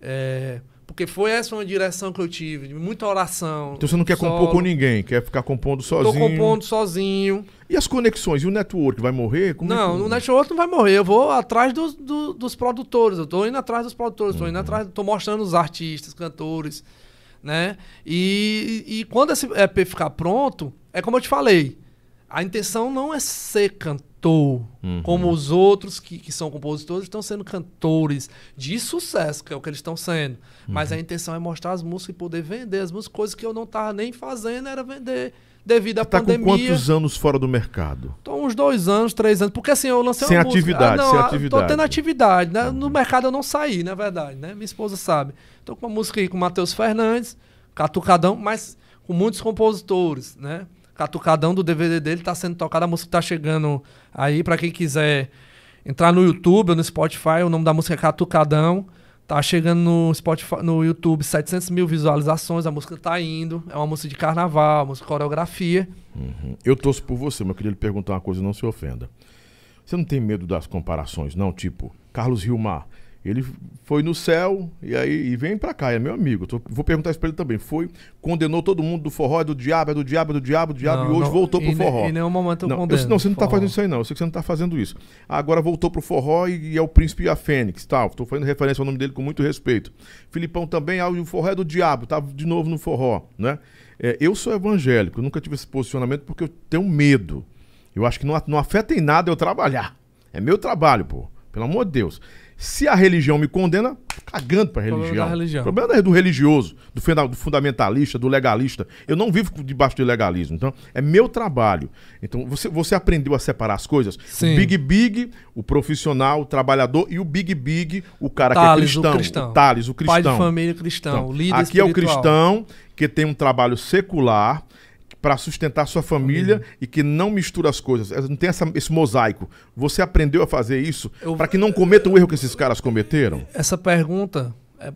É, porque foi essa uma direção que eu tive, de muita oração. Então você não quer solo. compor com ninguém, quer ficar compondo sozinho. Tô compondo sozinho. E as conexões? E o network vai morrer? Como não, é o network não vai morrer. Eu vou atrás dos, do, dos produtores. Eu tô indo atrás dos produtores, uhum. tô indo uhum. atrás, tô mostrando os artistas, cantores, né? E, e, e quando esse EP ficar pronto, é como eu te falei, a intenção não é ser cantor, uhum. como os outros que, que são compositores estão sendo cantores de sucesso, que é o que eles estão sendo. Uhum. Mas a intenção é mostrar as músicas e poder vender as músicas, coisas que eu não estava nem fazendo, era vender devido à tá pandemia. com quantos anos fora do mercado? Tô uns dois anos, três anos, porque assim, eu lancei sem uma atividade, música. Ah, não, sem atividade. Tô tendo atividade, né? Uhum. No mercado eu não saí, na verdade, né? Minha esposa sabe. Tô com uma música aí com o Matheus Fernandes, Catucadão, mas com muitos compositores, né? Catucadão do DVD dele tá sendo tocada, a música tá chegando aí para quem quiser entrar no YouTube ou no Spotify, o nome da música é Catucadão. Tá chegando no Spotify, no YouTube 700 mil visualizações, a música tá indo. É uma música de carnaval, música de coreografia. Uhum. Eu torço por você, mas eu queria lhe perguntar uma coisa, não se ofenda. Você não tem medo das comparações, não? Tipo, Carlos Rilmar, ele foi no céu e aí e vem pra cá, é meu amigo. Tô, vou perguntar isso pra ele também. Foi, condenou todo mundo do forró, é do diabo, é do diabo, é do diabo, do diabo, não, e hoje não, voltou pro forró. Em nenhum momento eu não, condeno. Eu, não, você não tá forró. fazendo isso aí, não. Eu sei que você não tá fazendo isso. Agora voltou pro forró e, e é o príncipe e a Fênix, tal. Tô fazendo referência ao nome dele com muito respeito. Filipão também, ah, o forró é do diabo, tá de novo no forró, né? É, eu sou evangélico, eu nunca tive esse posicionamento porque eu tenho medo. Eu acho que não, não afeta em nada eu trabalhar. É meu trabalho, pô. Pelo amor de Deus. Se a religião me condena, cagando pra religião. Religião. O problema é do religioso, do fundamentalista, do legalista. Eu não vivo debaixo do legalismo. Então, é meu trabalho. Então, você, você aprendeu a separar as coisas? Sim. O Big Big, o profissional, o trabalhador, e o Big Big, o cara Thales, que é cristão. O, cristão. o Thales, o cristão. Pai de família cristão, então, líder Aqui espiritual. é o cristão que tem um trabalho secular para sustentar sua família uhum. e que não mistura as coisas. Não tem essa, esse mosaico. Você aprendeu a fazer isso para que não cometa o erro que esses caras cometeram? Essa pergunta é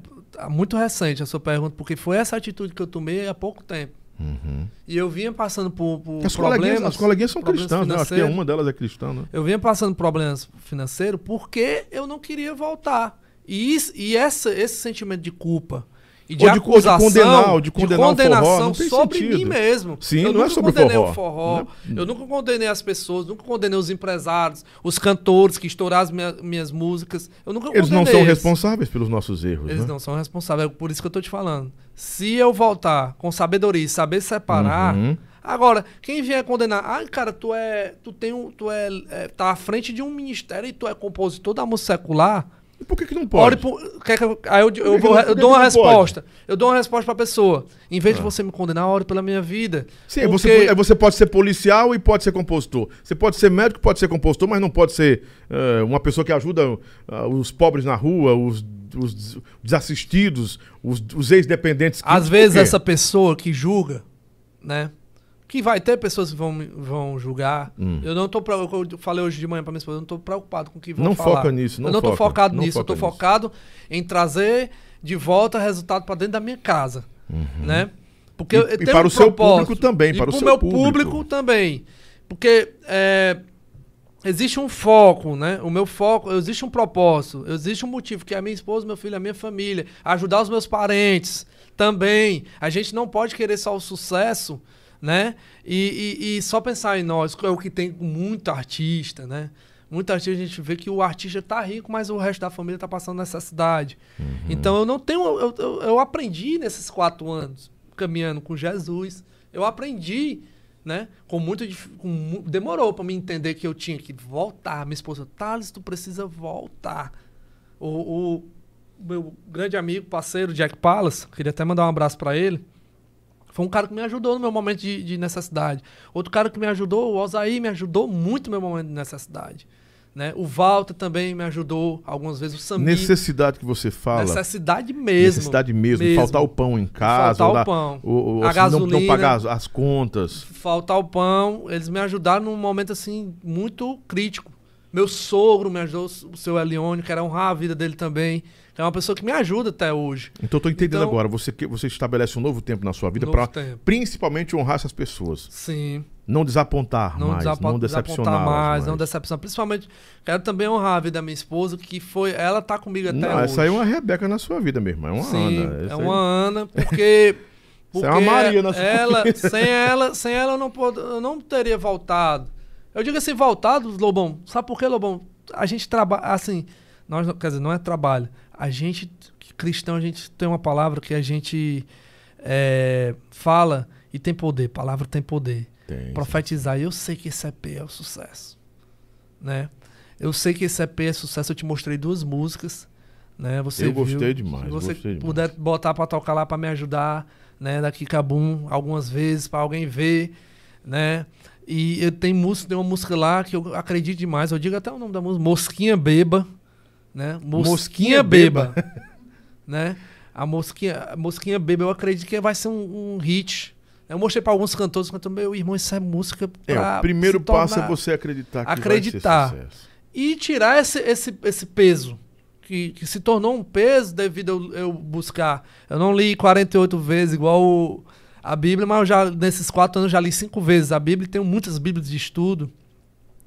muito recente, a sua pergunta, porque foi essa atitude que eu tomei há pouco tempo. Uhum. E eu vinha passando por, por as problemas. Coleguinhas, as coleguinhas são cristãs, né? Acho que uma delas é cristã, né? Eu vinha passando problemas financeiros porque eu não queria voltar. E, isso, e essa, esse sentimento de culpa e de, ou de, acusação, de condenar, de condenar de condenação forró, sobre sentido. mim mesmo. Sim, eu não nunca é sobre condenei forró. o forró, Não é- eu nunca condenei as pessoas, nunca condenei os empresários, os cantores que estouraram as minha- minhas músicas. Eu nunca Eles não condenei são eles. responsáveis pelos nossos erros, Eles né? não são responsáveis, é por isso que eu tô te falando. Se eu voltar com sabedoria e saber separar. Uhum. Agora, quem vier condenar, ai, cara, tu é. Tu tem um. Tu é, é. Tá à frente de um ministério e tu é compositor da música secular. E por que, que não pode? por, aí eu, eu, vou, eu dou uma não pode? resposta. Eu dou uma resposta pra pessoa. Em vez de Ah. você me condenar, ore pela minha vida. Sim, Porque- você, é, você pode ser policial e pode ser compositor. Você pode ser médico pode ser compositor, mas não pode ser eh, uma pessoa que ajuda ah, os pobres na rua, os, os desassistidos, os, os ex-dependentes. Às vezes essa pessoa que julga, né? Que vai ter pessoas que vão, vão julgar. Hum. Eu não tô preocupado. Eu falei hoje de manhã pra minha esposa, eu não tô preocupado com o que vão Não falar. foca nisso, não Eu não tô foca, focado não nisso, eu tô nisso. focado em trazer de volta resultado pra dentro da minha casa, né? Porque Uhum. E- eu e para um o seu público também, E para o seu meu público. público também. Porque é, existe um foco, né? O meu foco, existe um propósito, existe um motivo, que é a minha esposa, meu filho, a minha família, ajudar os meus parentes também. A gente não pode querer só o sucesso, né? E, e- e só pensar em nós, é o que tem com muito artista, né? Muito artista, a gente vê que o artista tá rico, mas o resto da família tá passando necessidade. Então eu não tenho. Eu, eu, eu aprendi nesses quatro anos, caminhando com Jesus, eu aprendi né? Com muito com demorou para me entender que eu tinha que voltar. Minha esposa, Thales, tu precisa voltar. O, o meu grande amigo, parceiro Jack Palas, queria até mandar um abraço para ele. Foi um cara que me ajudou no meu momento de, de necessidade. Outro cara que me ajudou, o Osaí, me ajudou muito no meu momento de necessidade. Né? O Walter também me ajudou algumas vezes. O Samir. Necessidade que você fala. necessidade mesmo. Necessidade mesmo. mesmo. Faltar o pão em casa. Faltar o pão. ou- ou A assim, não- Não, gasolina. pagar as, as contas. faltar o pão, eles me ajudaram num momento assim muito crítico. Meu sogro me ajudou, o seu Elione, quero honrar a vida dele também, que é uma pessoa que me ajuda até hoje. Então eu tô entendendo Então- agora. Você, que- você estabelece um novo tempo na sua vida Novo para principalmente honrar essas pessoas. Sim, Não desapontar não, mais, desapo- não desapontar decepcionar mais, não decepcionar. Principalmente, quero também honrar a vida da minha esposa, que foi, ela tá comigo até Não, hoje. essa aí é uma Rebeca na sua vida mesmo. É uma Sim, Ana. é Essa uma aí- Ana, porque. Isso é porque uma Maria na sua ela, vida. sem ela, sem ela eu não, pod- eu não teria voltado. Eu digo assim, voltado, Lobão. Sabe por quê, Lobão? A gente trabalha, assim, nós, quer dizer, não é trabalho. A gente, cristão, a gente tem uma palavra que a gente é, fala e tem poder. Palavra tem poder. Tem, Profetizar. E eu sei que esse EP é o sucesso. Né? Eu sei que esse EP é sucesso. Eu te mostrei duas músicas. Né? Você Eu gostei viu. demais, Se você gostei demais. puder botar pra tocar lá pra me ajudar, né? Daqui Cabum, algumas vezes, pra alguém ver, né? E tenho música, tem uma música lá que eu acredito demais. Eu digo até o nome da música, Mosquinha Beba, né? Mosquinha, Mosquinha Beba, né? A Mosquinha, a Mosquinha Beba, eu acredito que vai ser um, um hit. Eu mostrei pra alguns cantores, cantando, meu irmão, isso é música É, pra o primeiro passo é você acreditar que Acreditar. vai ser sucesso. e tirar esse, esse, esse peso. Que, que se tornou um peso devido a eu, eu buscar. Eu não li 48 vezes igual o- a Bíblia, mas eu já, nesses quatro anos, já li cinco vezes a Bíblia. Tenho muitas Bíblias de estudo.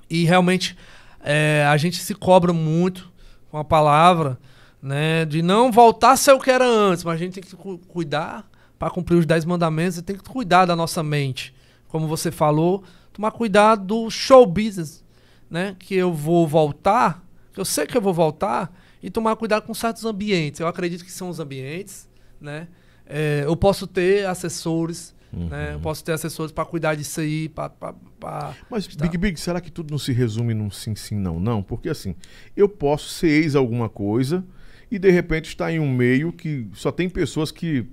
E realmente é, a gente se cobra muito com a palavra, né? De não voltar a ser o que era antes, mas a gente tem que cu- cuidar para cumprir os dez mandamentos e tem que cuidar da nossa mente. Como você falou, tomar cuidado do show business, né? Que eu vou voltar, que eu sei que eu vou voltar, e tomar cuidado com certos ambientes. Eu acredito que são os ambientes, né? É, eu posso ter assessores, né? Eu posso ter assessores para cuidar disso aí, para Mas. Big Big, será que tudo não se resume num sim, sim, não, não? Porque assim, eu posso ser ex alguma coisa e de repente estar em um meio que só tem pessoas que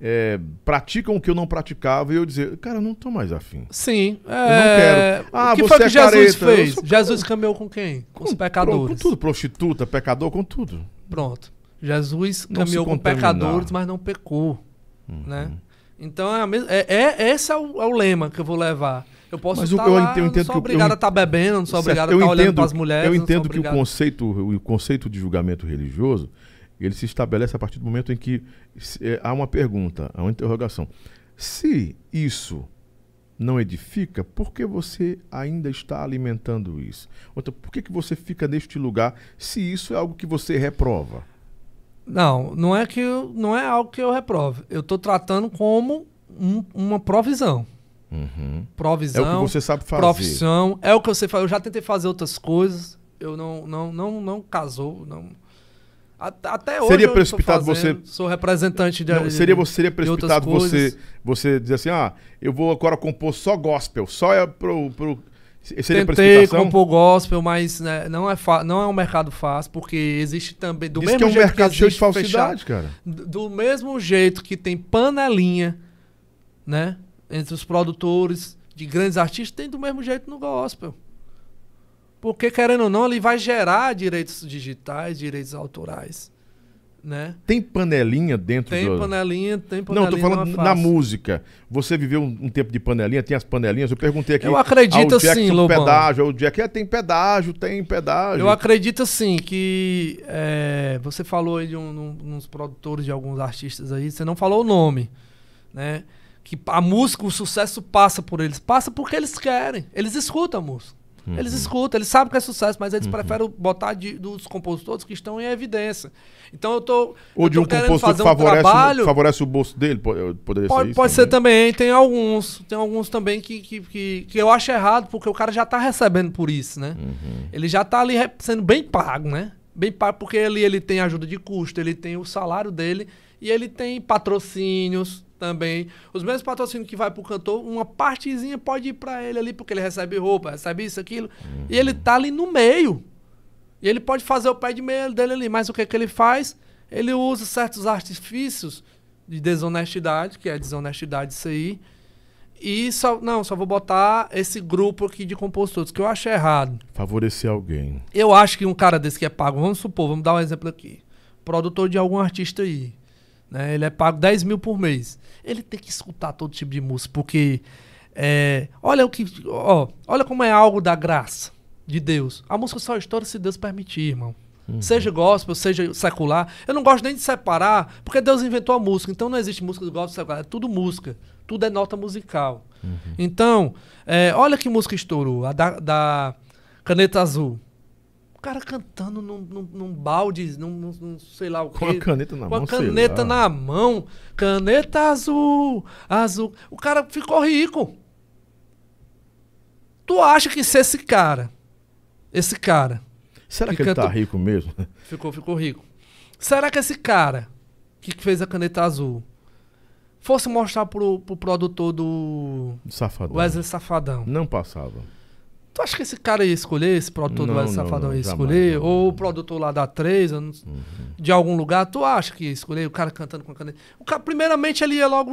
é, praticam o que eu não praticava e eu dizer, cara, eu não tô mais afim. Sim. não É... quero. Ah, o que você foi que é Jesus careta. Eu fez? sou- Jesus caminhou com quem? Com os Com pecadores. tudo, prostituta, pecador, com tudo. Pronto. Jesus Não caminhou com pecadores, mas não pecou. Uhum. Né? Então, é, é, é- esse é o, é o lema que eu vou levar. Eu posso Mas estar eu- lá, entendo- não sou obrigado eu- a estar bebendo, não sou Certo, obrigado a estar olhando entendo- para as mulheres. Eu entendo que o conceito, o conceito de julgamento religioso, ele se estabelece a partir do momento em que se- eh, há uma pergunta, há uma interrogação. Se isso não edifica, por que você ainda está alimentando isso? Outra, por que, que você fica neste lugar se isso é algo que você reprova? Não, não é que eu- não é algo que eu reprove. Eu estou tratando como um- uma provisão. Uhum. É Provisão. o que você sabe fazer. profissão. É o que eu sei fazer. Eu já tentei fazer outras coisas. Eu não, não, não, não casou. Não. Até hoje. Seria precipitado fazendo, você- Sou representante de. Não, seria, você- seria precipitado você, coisas. você dizer assim, ah, eu vou agora compor só gospel, só é pro... pro... Seria Tentei compor gospel, mas né, não, é não é um mercado fácil, porque existe também. Do Diz mesmo que é um jeito mercado cheio de falsidade, fechado- cara. do do mesmo jeito que tem panelinha, né? Entre os produtores de grandes artistas, tem do mesmo jeito no gospel. Porque, querendo ou não, ele vai gerar direitos digitais, direitos autorais. Né? Tem panelinha dentro Tem do... panelinha, tem Não, panelinha. tô falando é na fácil. música. Você viveu um, um tempo de panelinha, tem as panelinhas. Eu perguntei aqui. Eu acredito sim, Lobão. pedágio, o Jack, é, tem pedágio, tem pedágio. Eu acredito assim que é, você falou aí de um, num- uns produtores de alguns artistas aí, você não falou o nome, né? Que a música, o sucesso passa por eles, passa porque eles querem, eles escutam a música. Eles Uhum. escutam, eles sabem que é sucesso, mas eles preferem botar de- dos compositores que estão em evidência. Então eu tô, Ou eu de tô um compositor que fazer um favorece, trabalho. favorece o bolso dele. po- Poderia ser Pode, isso pode ser também, tem alguns. Tem alguns também que, que, que, que eu acho errado, porque o cara já tá recebendo por isso, né? Uhum. Ele já tá ali sendo bem pago, né? bem pago, porque ali ele tem ajuda de custo, ele tem o salário dele e ele tem patrocínios também. Os mesmos patrocínios que vai pro cantor, uma partezinha pode ir para ele ali, porque ele recebe roupa, recebe isso, aquilo. Uhum. E ele tá ali no meio. E ele pode fazer o pé de meio dele ali, mas o que, que ele faz? Ele usa certos artifícios de desonestidade, que é desonestidade isso aí. E só, não, só vou botar esse grupo aqui de compositores, que eu acho errado. Favorecer alguém. Eu acho que um cara desse que é pago, vamos supor, vamos dar um exemplo aqui. Produtor de algum artista aí. Né? Ele é pago 10 mil por mês. Ele tem que escutar todo tipo de música, porque é, olha o que. Ó, olha como é algo da graça de Deus. A música só estoura se Deus permitir, irmão. Uhum. Seja gospel, seja secular. Eu não gosto nem de separar, porque Deus inventou a música. Então não existe música do gospel secular. É tudo música. Tudo é nota musical. Uhum. Então, é, olha que música estourou. A da, da Caneta Azul. Cara cantando num, num, num balde, num, num, sei lá o quê. Com a caneta na Com mão. Com a caneta na mão. Caneta azul, azul. O cara ficou rico. Tu acha que se esse cara, esse cara Será que, que ele tá rico mesmo? Ficou, ficou rico. Será que esse cara que fez a caneta azul fosse mostrar pro, pro produtor do Safadão. Wesley Safadão? Não passava. Tu acha que esse cara ia escolher, esse produtor não, do não, Safadão não, ia escolher? Jamais, ou o produtor lá da 3, uhum. de algum lugar, tu acha que ia escolher o cara cantando com a caneta? O cara, primeiramente, ele ia logo.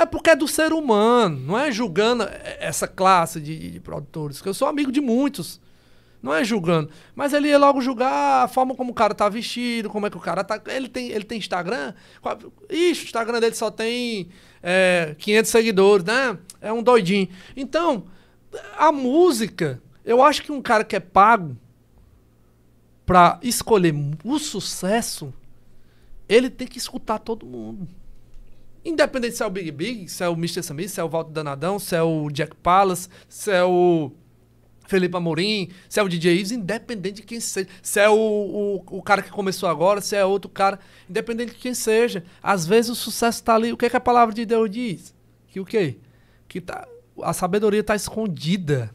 É porque é do ser humano, não é julgando essa classe de, de produtores, que eu sou amigo de muitos. Não é julgando. Mas ele ia logo julgar a forma como o cara tá vestido, como é que o cara tá. Ele tem, ele tem Instagram? Ixi, o Instagram dele só tem é, 500 seguidores, né? É um doidinho. Então, a música, eu acho que um cara que é pago pra escolher o sucesso, ele tem que escutar todo mundo. Independente se é o Big Big, se é o Mr. Samir, se é o Walter Danadão, se é o Jack Pallas, se é o Felipe Amorim, se é o DJ Ives, independente de quem seja. Se é o, o, o, cara que começou agora, se é outro cara, independente de quem seja. Às vezes o sucesso está ali. O que, é que a palavra de Deus diz? Que o quê? Que tá, a sabedoria está escondida.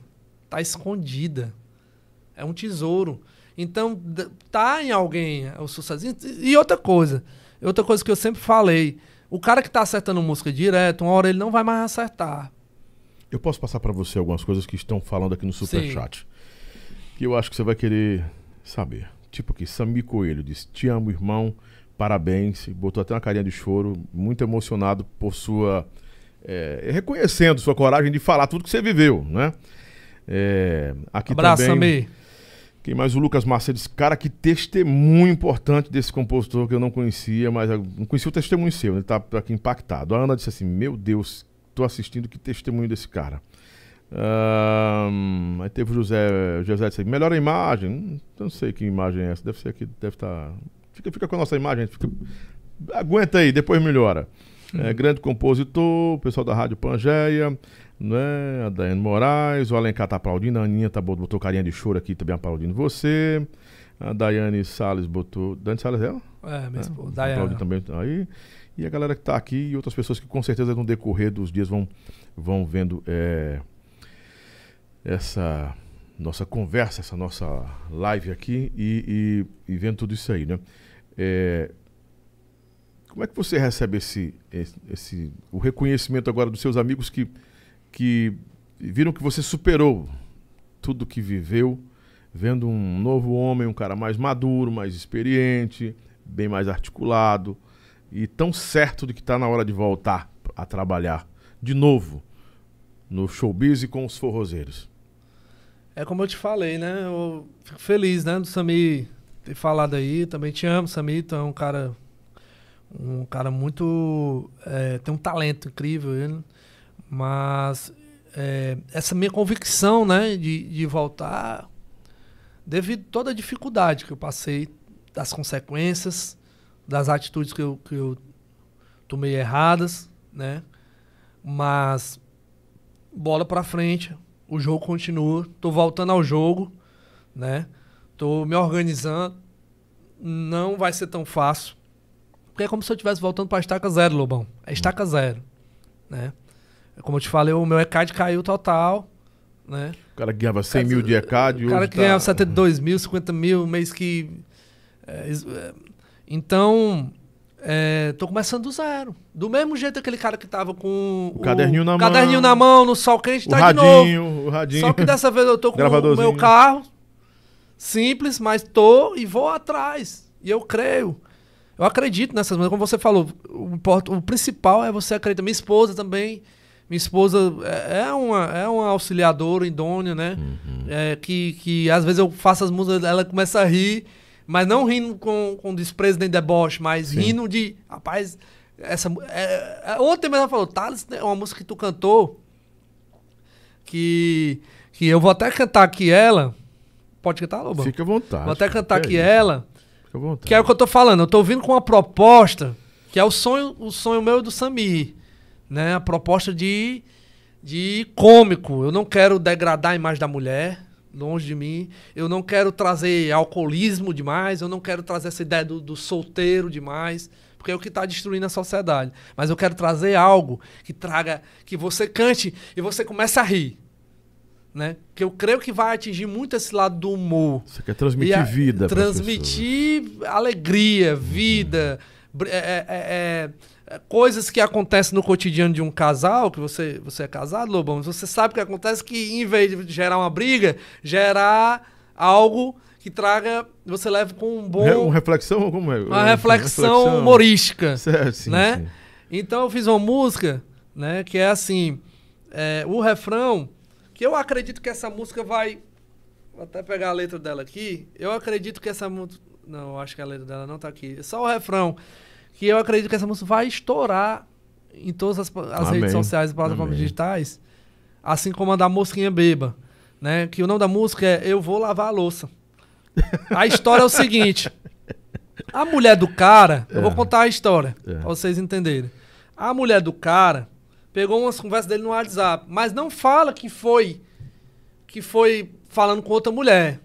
Está escondida. É um tesouro. Então, tá em alguém o sucesso. E outra coisa, outra coisa que eu sempre falei, o cara que está acertando música direto, uma hora ele não vai mais acertar. Eu posso passar para você algumas coisas que estão falando aqui no Superchat. Que eu acho que você vai querer saber. Tipo aqui, Sami Coelho diz: Te amo, irmão, parabéns. Botou até uma carinha de choro, muito emocionado por sua. É, reconhecendo sua coragem de falar tudo que você viveu, né? É, aqui Abraço, também. Quem mais? O Lucas Macedo diz, cara, que testemunho importante desse compositor que eu não conhecia, mas não conhecia o testemunho seu, ele tá aqui impactado. A Ana disse assim: Meu Deus, tô assistindo, que testemunho desse cara. Um, aí teve o José, José disse, melhora a imagem. Hum, não sei que imagem é essa. Deve ser aqui, deve estar. Tá... Fica, fica com a nossa imagem. Fica... Aguenta aí, depois melhora. É, grande compositor, o pessoal da Rádio Pangeia, né? A Daiane Moraes, o Alencar tá aplaudindo, a Aninha tá, botou carinha de choro aqui também aplaudindo você. A Daiane Salles botou. Daiane Salles é ela? É, esposa. É, Daiane. também aí. E a galera que está aqui e outras pessoas que com certeza no decorrer dos dias vão, vão vendo é, essa nossa conversa, essa nossa live aqui e, e, e vendo tudo isso aí, né? É, como é que você recebe esse, esse, esse, o reconhecimento agora dos seus amigos que, que viram que você superou tudo que viveu, vendo um novo homem, um cara mais maduro, mais experiente, bem mais articulado, e tão certo de que está na hora de voltar a trabalhar de novo no showbiz e com os forrozeiros? É como eu te falei, né? Eu fico feliz, né, do Sami ter falado aí. Também te amo, Sami. Tu é um cara. Um cara muito. É, tem um talento incrível, ele. Mas é, essa minha convicção, né, de, de voltar, devido toda a dificuldade que eu passei, das consequências, das atitudes que eu, que eu tomei erradas, né? Mas bola para frente, o jogo continua, tô voltando ao jogo, né? Tô me organizando, não vai ser tão fácil, porque é como se eu estivesse voltando para estaca zero, Lobão. É estaca zero, né? Como eu te falei, o meu ECAD caiu total, né? O cara ganhava 100 mil de ECAD. O cara que tá... ganhava 72 mil, 50 mil, mês que É, é, então, é, tô começando do zero. Do mesmo jeito aquele cara que tava com o, o caderninho, na, caderninho mão, na mão, no sol quente, tá radinho, de novo. O radinho, Só que dessa vez eu tô com o meu carro, simples, mas tô e vou atrás. E eu creio. Eu acredito nessas coisas. Como você falou, o, o principal é você acreditar. Minha esposa também. Minha esposa é, é uma, é uma auxiliadora idônea, né? Uhum. É, que, que às vezes eu faço as músicas, ela começa a rir, mas não rindo com, com desprezo nem deboche, mas Sim. rindo de. Rapaz, essa. É, é, ontem mesmo ela falou, Thales, é uma música que tu cantou. Que, que eu vou até cantar aqui ela. Pode cantar, Lobo? Fica à vontade. Vou até cantar aqui ela. Fica à vontade. Que é o que eu tô falando. Eu tô vindo com uma proposta que é o sonho, o sonho meu e do Samir né? A proposta de, de cômico. Eu não quero degradar a imagem da mulher, longe de mim. Eu não quero trazer alcoolismo demais. Eu não quero trazer essa ideia do, do solteiro demais. Porque é o que está destruindo a sociedade. Mas eu quero trazer algo que traga, que você cante e você comece a rir. Né? Que eu creio que vai atingir muito esse lado do humor. Você quer transmitir a, vida. Transmitir alegria, vida. Uhum. É, é, é, coisas que acontecem no cotidiano de um casal, que você, você é casado, Lobão, você sabe que acontece que em vez de gerar uma briga, gerar algo que traga, você leva com um bom... Uma reflexão, como é? Uma reflexão, reflexão. humorística, certo, sim, né? Sim. Então eu fiz uma música, né, que é assim, é, o refrão, que eu acredito que essa música vai... Vou até pegar a letra dela aqui. Eu acredito que essa música... Não, acho que a letra dela não tá aqui. É só o refrão que eu acredito que essa música vai estourar em todas as, as redes sociais e plataformas Amém. digitais, assim como a da Mosquinha Beba, né? Que o nome da música é Eu Vou Lavar a Louça. A história é o seguinte: a mulher do cara, é. eu vou é. contar a história, é. pra vocês entenderem. A mulher do cara pegou umas conversas dele no WhatsApp, mas não fala que foi que foi falando com outra mulher.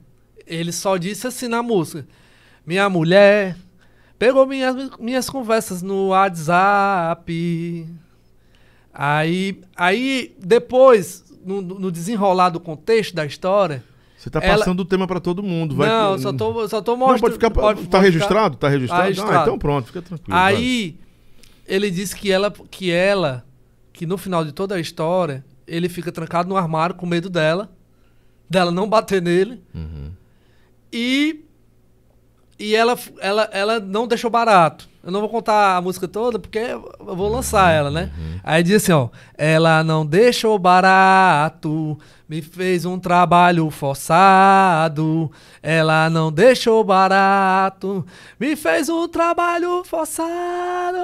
Ele só disse assim na música: Minha mulher Pegou minhas, minhas conversas no WhatsApp. Aí, aí depois, no, no desenrolar do contexto da história. Você tá passando ela... o tema para todo mundo. Vai... Não, só tô, só tô mostrando. Não, pode ficar. Pode, tá, registrado? Ficar... tá registrado? Tá registrado? Ah, então pronto, fica tranquilo. Aí, vai. ele disse que ela, que ela, que no final de toda a história, ele fica trancado no armário com medo dela, dela não bater nele. Uhum. E e ela, ela, ela não deixou barato. Eu não vou contar a música toda porque eu vou lançar ela, né? Uhum. Aí diz assim, ó. Ela não deixou barato, me fez um trabalho forçado. Ela não deixou barato, me fez um trabalho forçado.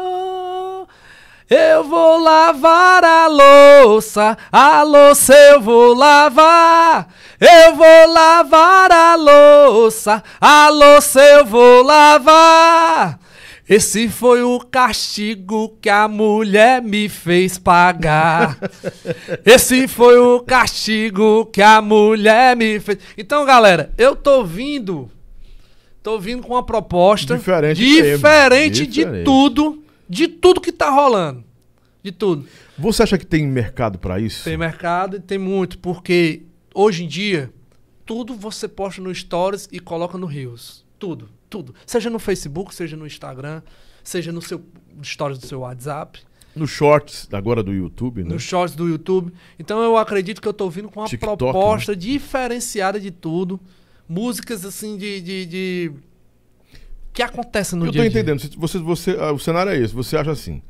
Eu vou lavar a louça, a louça eu vou lavar. Eu vou lavar a louça, a louça eu vou lavar. Esse foi o castigo que a mulher me fez pagar. Esse foi o castigo que a mulher me fez. Então, galera, eu tô vindo. Tô vindo com uma proposta diferente, diferente de tudo de tudo que tá rolando. De tudo. Você acha que tem mercado para isso? Tem mercado e tem muito, porque hoje em dia, tudo você posta no Stories e coloca no Reels. Tudo, tudo. Seja no Facebook, seja no Instagram, seja no seu Stories do seu WhatsApp. No Shorts agora do YouTube, né? No Shorts do YouTube. Então eu acredito que eu tô vindo com uma TikTok, proposta né? diferenciada de tudo. Músicas assim de, de, de que acontece no eu dia a dia. Eu tô entendendo. Você, você, ah, o cenário é esse. Você acha assim.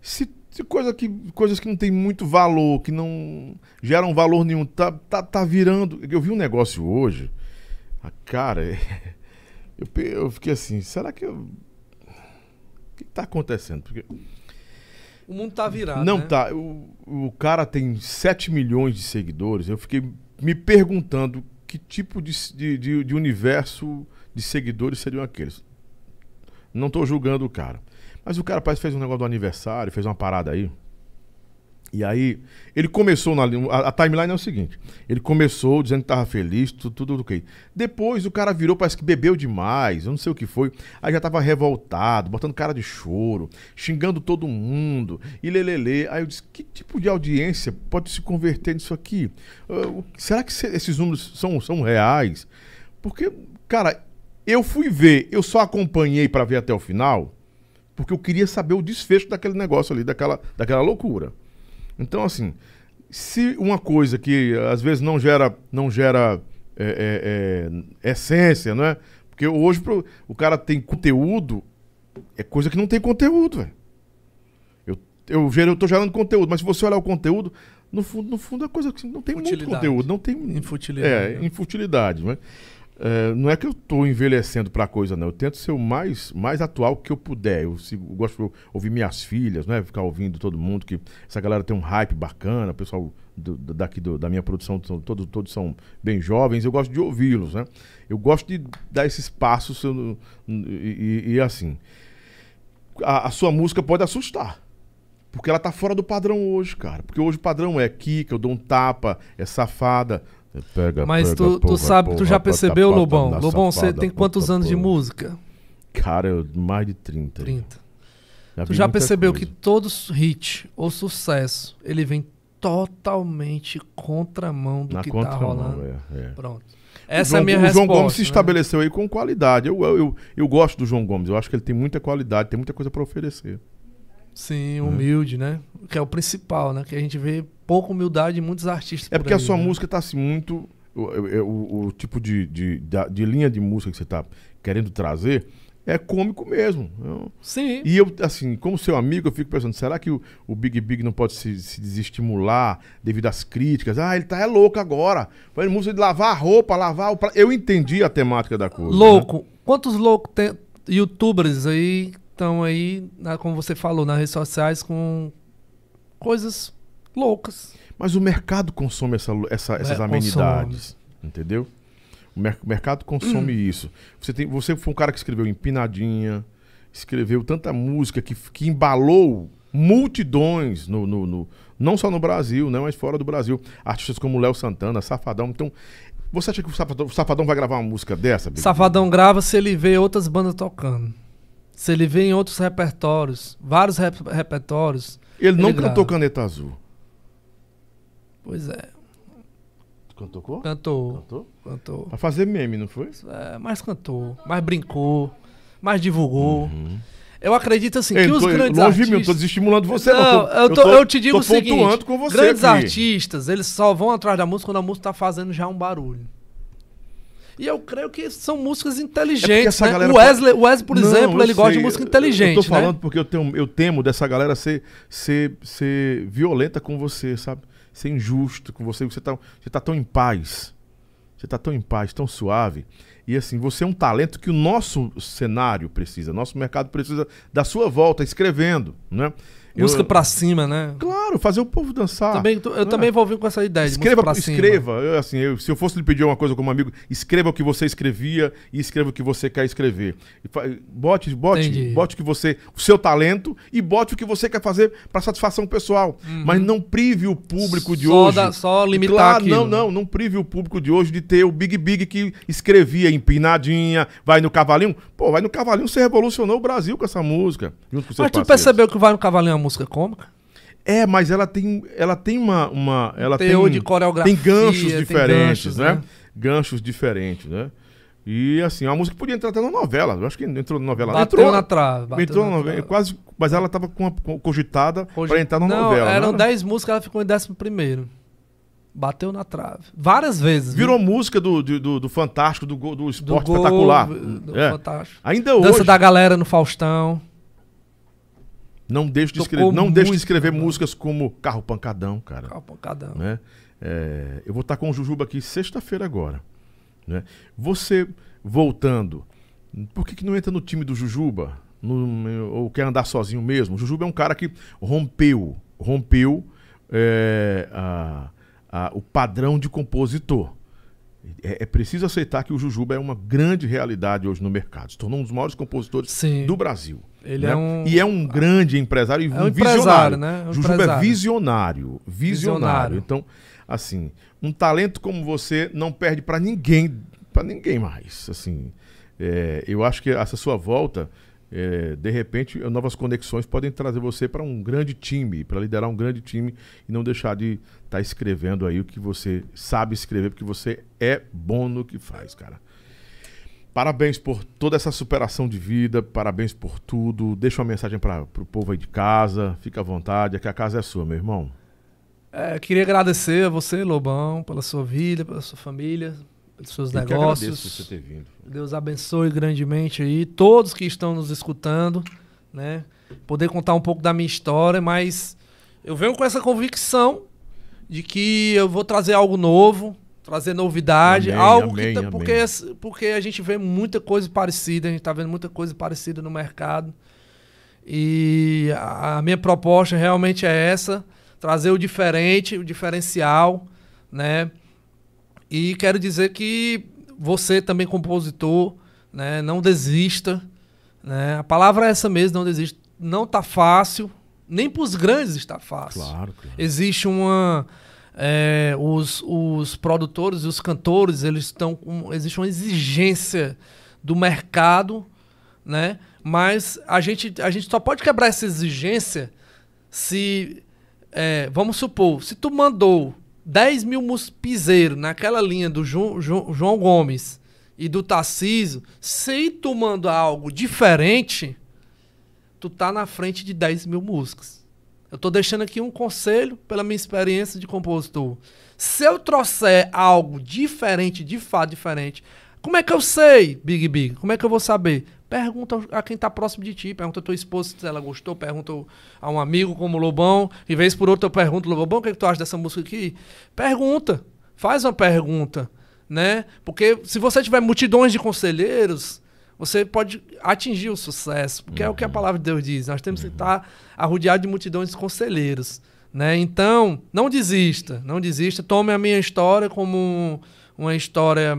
Se, se, coisa que, coisas que não tem muito valor, que não geram valor nenhum, tá, tá, tá virando. Eu vi um negócio hoje. A cara, eu, eu fiquei assim, será que eu. O que tá acontecendo? Porque. O mundo tá virado. Não né? tá. O, o cara tem 7 milhões de seguidores. Eu fiquei me perguntando que tipo de, de, de universo de seguidores seriam aqueles. Não tô julgando o cara. Mas o cara parece que fez um negócio do aniversário, fez uma parada aí. E aí, ele começou na. A, a timeline é o seguinte: ele começou dizendo que tava feliz, tudo, tudo ok. Depois o cara virou, parece que bebeu demais, eu não sei o que foi. Aí já tava revoltado, botando cara de choro, xingando todo mundo, e lelele. Aí eu disse: que tipo de audiência pode se converter nisso aqui? Uh, será que esses números são, são reais? Porque, cara, Eu fui ver, eu só acompanhei para ver até o final, porque eu queria saber o desfecho daquele negócio ali, daquela, daquela loucura. Então, assim, se uma coisa que às vezes não gera, não gera é, é, é, essência, não é? Porque hoje pro, o cara tem conteúdo, é coisa que não tem conteúdo, velho. Eu, eu, eu tô gerando conteúdo, mas se você olhar o conteúdo, no fundo, no fundo é coisa que não tem muito conteúdo, não tem. Infutilidade. É, né? infutilidade, não É, não é que eu estou envelhecendo para coisa, não. Eu tento ser o mais, mais atual que eu puder. Eu, eu gosto de ouvir minhas filhas, né? Ficar ouvindo todo mundo, que essa galera tem um hype bacana, o pessoal do, daqui do, da minha produção, todos, todos são bem jovens, eu gosto de ouvi-los, né? Eu gosto de dar esses passos e, e, e assim. A, a, sua música pode assustar. Porque ela tá fora do padrão hoje, cara. Porque hoje o padrão é Kika, eu dou um tapa, é safada. Pega, Mas pega, tu, porra, tu sabe, porra, tu já percebeu, Lobão? Lobão, você tem quantos anos de música? Cara, eu, mais de 30. 30. Já tu já percebeu coisa. que todo hit ou sucesso, ele vem totalmente contramão do Na que tá rolando? É, é. Pronto. Essa João, é a minha o resposta. O João Gomes se né? estabeleceu aí com qualidade. Eu, eu, eu, eu, gosto do João Gomes. Eu acho que ele tem muita qualidade, tem muita coisa para oferecer. Sim, humilde, né? Que é o principal, né? Que a gente vê pouca humildade em muitos artistas. É porque aí, a sua né? música tá assim muito. O, o, o, tipo de, de, de, de, linha de música que você tá querendo trazer é cômico mesmo. Eu, Sim. E eu, assim, como seu amigo, eu fico pensando, será que o, o Big Big não pode se, se desestimular devido às críticas? Ah, ele tá é louco agora. Faz música de lavar a roupa, lavar o. Eu entendi a temática da coisa. Louco. Né? Quantos loucos tem youtubers aí estão aí, como você falou, nas redes sociais com coisas loucas. Mas o mercado consome essa, essa, essas é, amenidades, consome. entendeu? O mer mercado consome hum. isso. Você, tem, você foi um cara que escreveu Empinadinha, escreveu tanta música que, que embalou multidões, no, no, no, não só no Brasil, né, mas fora do Brasil. Artistas como Léo Santana, Safadão. Então, você acha que o Safadão, o Safadão vai gravar uma música dessa? Safadão grava se ele vê outras bandas tocando. Se ele vê em outros repertórios, vários rep repertórios. Ele não ele cantou Caneta Azul. Pois é. Cantou? Cantou. Cantou? Cantou. Pra fazer meme, não foi? É, mais cantou, mais brincou, mais divulgou. Uhum. Eu acredito assim Ei, que os grandes longe artistas... eu tô desestimulando você, não. não tô, eu, tô, eu, tô, eu te digo o seguinte, com você grandes aqui. artistas, eles só vão atrás da música quando a música tá fazendo já um barulho. E eu creio que são músicas inteligentes. É né? O Wesley, Wesley, por não, exemplo, ele sei. gosta de música inteligente. Eu tô falando né? porque eu, tenho, eu temo dessa galera ser, ser, ser violenta com você, sabe? Ser injusto com você. Você tá, você tá tão em paz. Você tá tão em paz, tão suave. E assim, você é um talento que o nosso cenário precisa, nosso mercado precisa da sua volta, escrevendo, né? Música eu, pra cima, né? Claro, fazer o povo dançar. Também, eu é. também vou vir com essa ideia escreva, de Escreva, eu, assim, eu, se eu fosse lhe pedir uma coisa como amigo, escreva o que você escrevia e escreva o que você quer escrever. Bote, bote, bote que você, o seu talento e bote o que você quer fazer para satisfação pessoal. Uhum. Mas não prive o público de só hoje. Da, só limitar claro, aquilo. Não, não, não prive o público de hoje de ter o Big Big que escrevia empinadinha, vai no cavalinho. Pô, vai no cavalinho, você revolucionou o Brasil com essa música. Junto com Mas tu percebeu que vai no cavalinho é música cômica? É, mas ela tem, ela tem uma, uma ela Teor tem, de coreografia, tem ganchos tem diferentes, ganchos, né? né? Ganchos diferentes, né? E assim, a música podia entrar até na novela. Eu acho que entrou na novela. Bateu entrou na trave. Entrou na novela, trave. quase, mas ela estava com, com cogitada Cogit... para entrar na não, novela. Eram 10 músicas, ela ficou em décimo primeiro. Bateu na trave. Várias vezes. Virou viu? música do, do, do, Fantástico, do, do Esporte do Espetacular. do é. Fantástico. Ainda hoje. Dança da galera no Faustão. Não deixe de escrever, não deixe de escrever músicas como Carro Pancadão, cara. Carro Pancadão. Né? É, eu vou estar com o Jujuba aqui sexta-feira agora. Né? Você, voltando, por que, que não entra no time do Jujuba? No, ou quer andar sozinho mesmo? O Jujuba é um cara que rompeu, rompeu é, a, a, o padrão de compositor. É, é, preciso aceitar que o Jujuba é uma grande realidade hoje no mercado. Se tornou um dos maiores compositores Sim. do Brasil. Ele né? é um... E é um grande empresário e é um, um visionário. Né? Um Jujuba empresário. é visionário, visionário. Então, assim, um talento como você não perde para ninguém, para ninguém mais. Assim, é, eu acho que essa sua volta é, de repente, novas conexões podem trazer você para um grande time, para liderar um grande time e não deixar de estar tá escrevendo aí o que você sabe escrever, porque você é bom no que faz, cara. Parabéns por toda essa superação de vida, parabéns por tudo. Deixa uma mensagem para o povo aí de casa, fica à vontade, é que a casa é sua, meu irmão. É, queria agradecer a você, Lobão, pela sua vida, pela sua família, pelos seus Eu negócios. Deus abençoe grandemente aí todos que estão nos escutando, né? Poder contar um pouco da minha história, mas eu venho com essa convicção de que eu vou trazer algo novo, trazer novidade, Amém, algo amém, que tá, amém. porque porque a gente vê muita coisa parecida, a gente tá vendo muita coisa parecida no mercado. E a a minha proposta realmente é essa, trazer o diferente, o diferencial, né? E quero dizer que você também compositor, né, não desista, né? A palavra é essa mesmo, não desista. Não tá fácil, nem para os grandes está fácil. Claro, claro. Existe uma é, os, os produtores e os cantores, eles estão com existe uma exigência do mercado, né? Mas a gente a gente só pode quebrar essa exigência se é, vamos supor, se tu mandou 10 mil mus- piseiros naquela linha do Ju- Ju- João Gomes e do Tarcísio, se tu manda algo diferente, tu tá na frente de 10 mil músicas. Eu tô deixando aqui um conselho pela minha experiência de compositor. Se eu trouxer algo diferente, de fato diferente, como é que eu sei, Big Big? Como é que eu vou saber? Pergunta a quem tá próximo de ti, pergunta a tua esposa se ela gostou, pergunta a um amigo como o Lobão, e vez por outra eu pergunto, Lobão, o que, é que tu acha dessa música aqui? Pergunta, faz uma pergunta, né? Porque se você tiver multidões de conselheiros, você pode atingir o sucesso, porque é o que a palavra de Deus diz. Nós temos que estar arrodeados de multidões de conselheiros, né? Então, não desista, não desista. Tome a minha história como um- uma história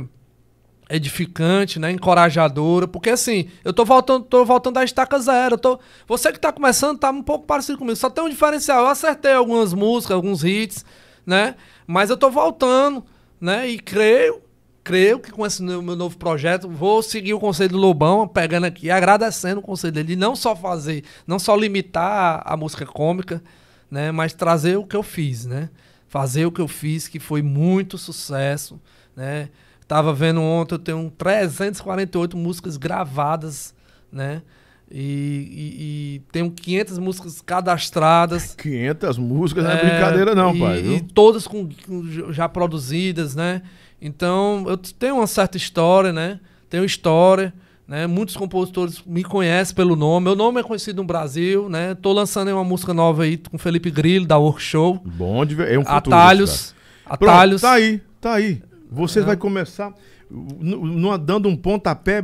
edificante, né, encorajadora, porque assim, eu tô voltando, tô voltando da estaca zero, tô, você que tá começando tá um pouco parecido comigo, só tem um diferencial, eu acertei algumas músicas, alguns hits, né, mas eu tô voltando, né, e creio, creio que com esse meu novo projeto vou seguir o conselho do Lobão, pegando aqui, agradecendo o conselho dele, de não só fazer, não só limitar a música cômica, né, mas trazer o que eu fiz, né, fazer o que eu fiz, que foi muito sucesso, né, Tava vendo ontem, eu tenho 348 músicas gravadas, né? E, e, e tenho 500 músicas cadastradas. 500 músicas não é É, brincadeira não, e, pai. E viu? todas com, com já produzidas, né? Então, eu tenho uma certa história, né? Tenho história, né? Muitos compositores me conhecem pelo nome. Meu nome é conhecido no Brasil, né? Tô lançando aí uma música nova aí com Felipe Grillo, da Workshow. Bom de ver. É um futuro. Atalhos. cara. Pronto, Atalhos. tá aí, tá aí. Você É. vai começar n- n- dando um pontapé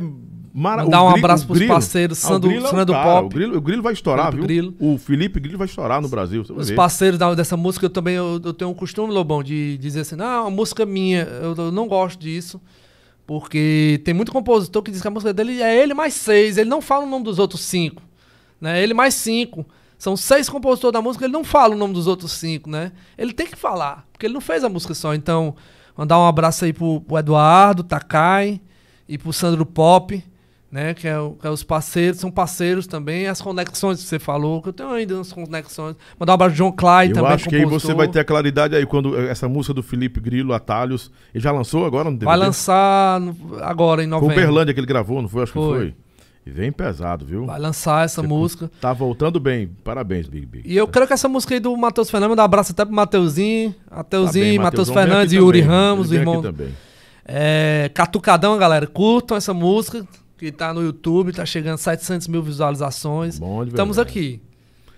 maravilhoso. Mandar um abraço pros parceiros, Sandro- o Grilo é Sandro Pop. O Grilo, o Grilo vai estourar, Felipe viu? Grillo. O Felipe Grilo vai estourar no Brasil. Os ver. parceiros da- dessa música, eu também eu, eu tenho um costume, Lobão, de dizer assim, não, a música minha, eu, eu não gosto disso. Porque tem muito compositor que diz que a música dele é ele mais seis, ele não fala o nome dos outros cinco. Né? Ele mais cinco. São seis compositores da música, ele não fala o nome dos outros cinco, né? Ele tem que falar, porque ele não fez a música só. Então, mandar um abraço aí pro, pro Eduardo, Takai e pro Sandro Pop, né? Que é, o- que é os parceiros, são parceiros também. As conexões que você falou, que eu tenho ainda umas conexões. Mandar um abraço pro John Clay Eu também, acho que aí você vai ter a claridade aí quando eh, essa música do Felipe Grilo, Atalhos, ele já lançou agora DVD? Vai lançar no- agora, em Foi o novembro. Berlândia que ele gravou, não foi? Acho que Foi. E vem pesado, viu? Vai lançar essa Você música. Tá voltando bem. Parabéns, Big Big. E eu creio que essa música aí do Matheus Fernandes, um abraço até pro Mateuzinho, Tá Mateuzinho, bem, Matheus Fernandes e Yuri também. Ramos, vem irmão. também. É, Catucadão, galera. Curtam essa música, que tá no YouTube, tá chegando 700 mil visualizações. Bom de Estamos aqui.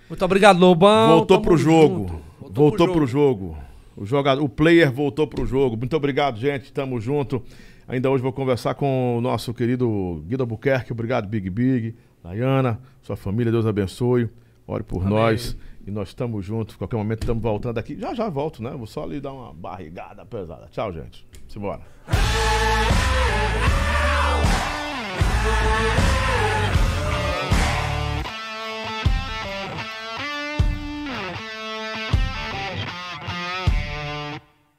Muito obrigado, Lobão. Voltou Tamo pro jogo. junto. Voltou, pro jogo. O jogador, o player voltou pro jogo. Muito obrigado, gente. Tamo junto. Ainda hoje vou conversar com o nosso querido Guido Albuquerque. Obrigado, Big Big. Dayana, sua família, Deus abençoe. Ore por Amém. nós. E nós estamos juntos. Qualquer momento estamos voltando aqui. Já já volto, né? Vou só ali dar uma barrigada pesada. Tchau, gente. Simbora.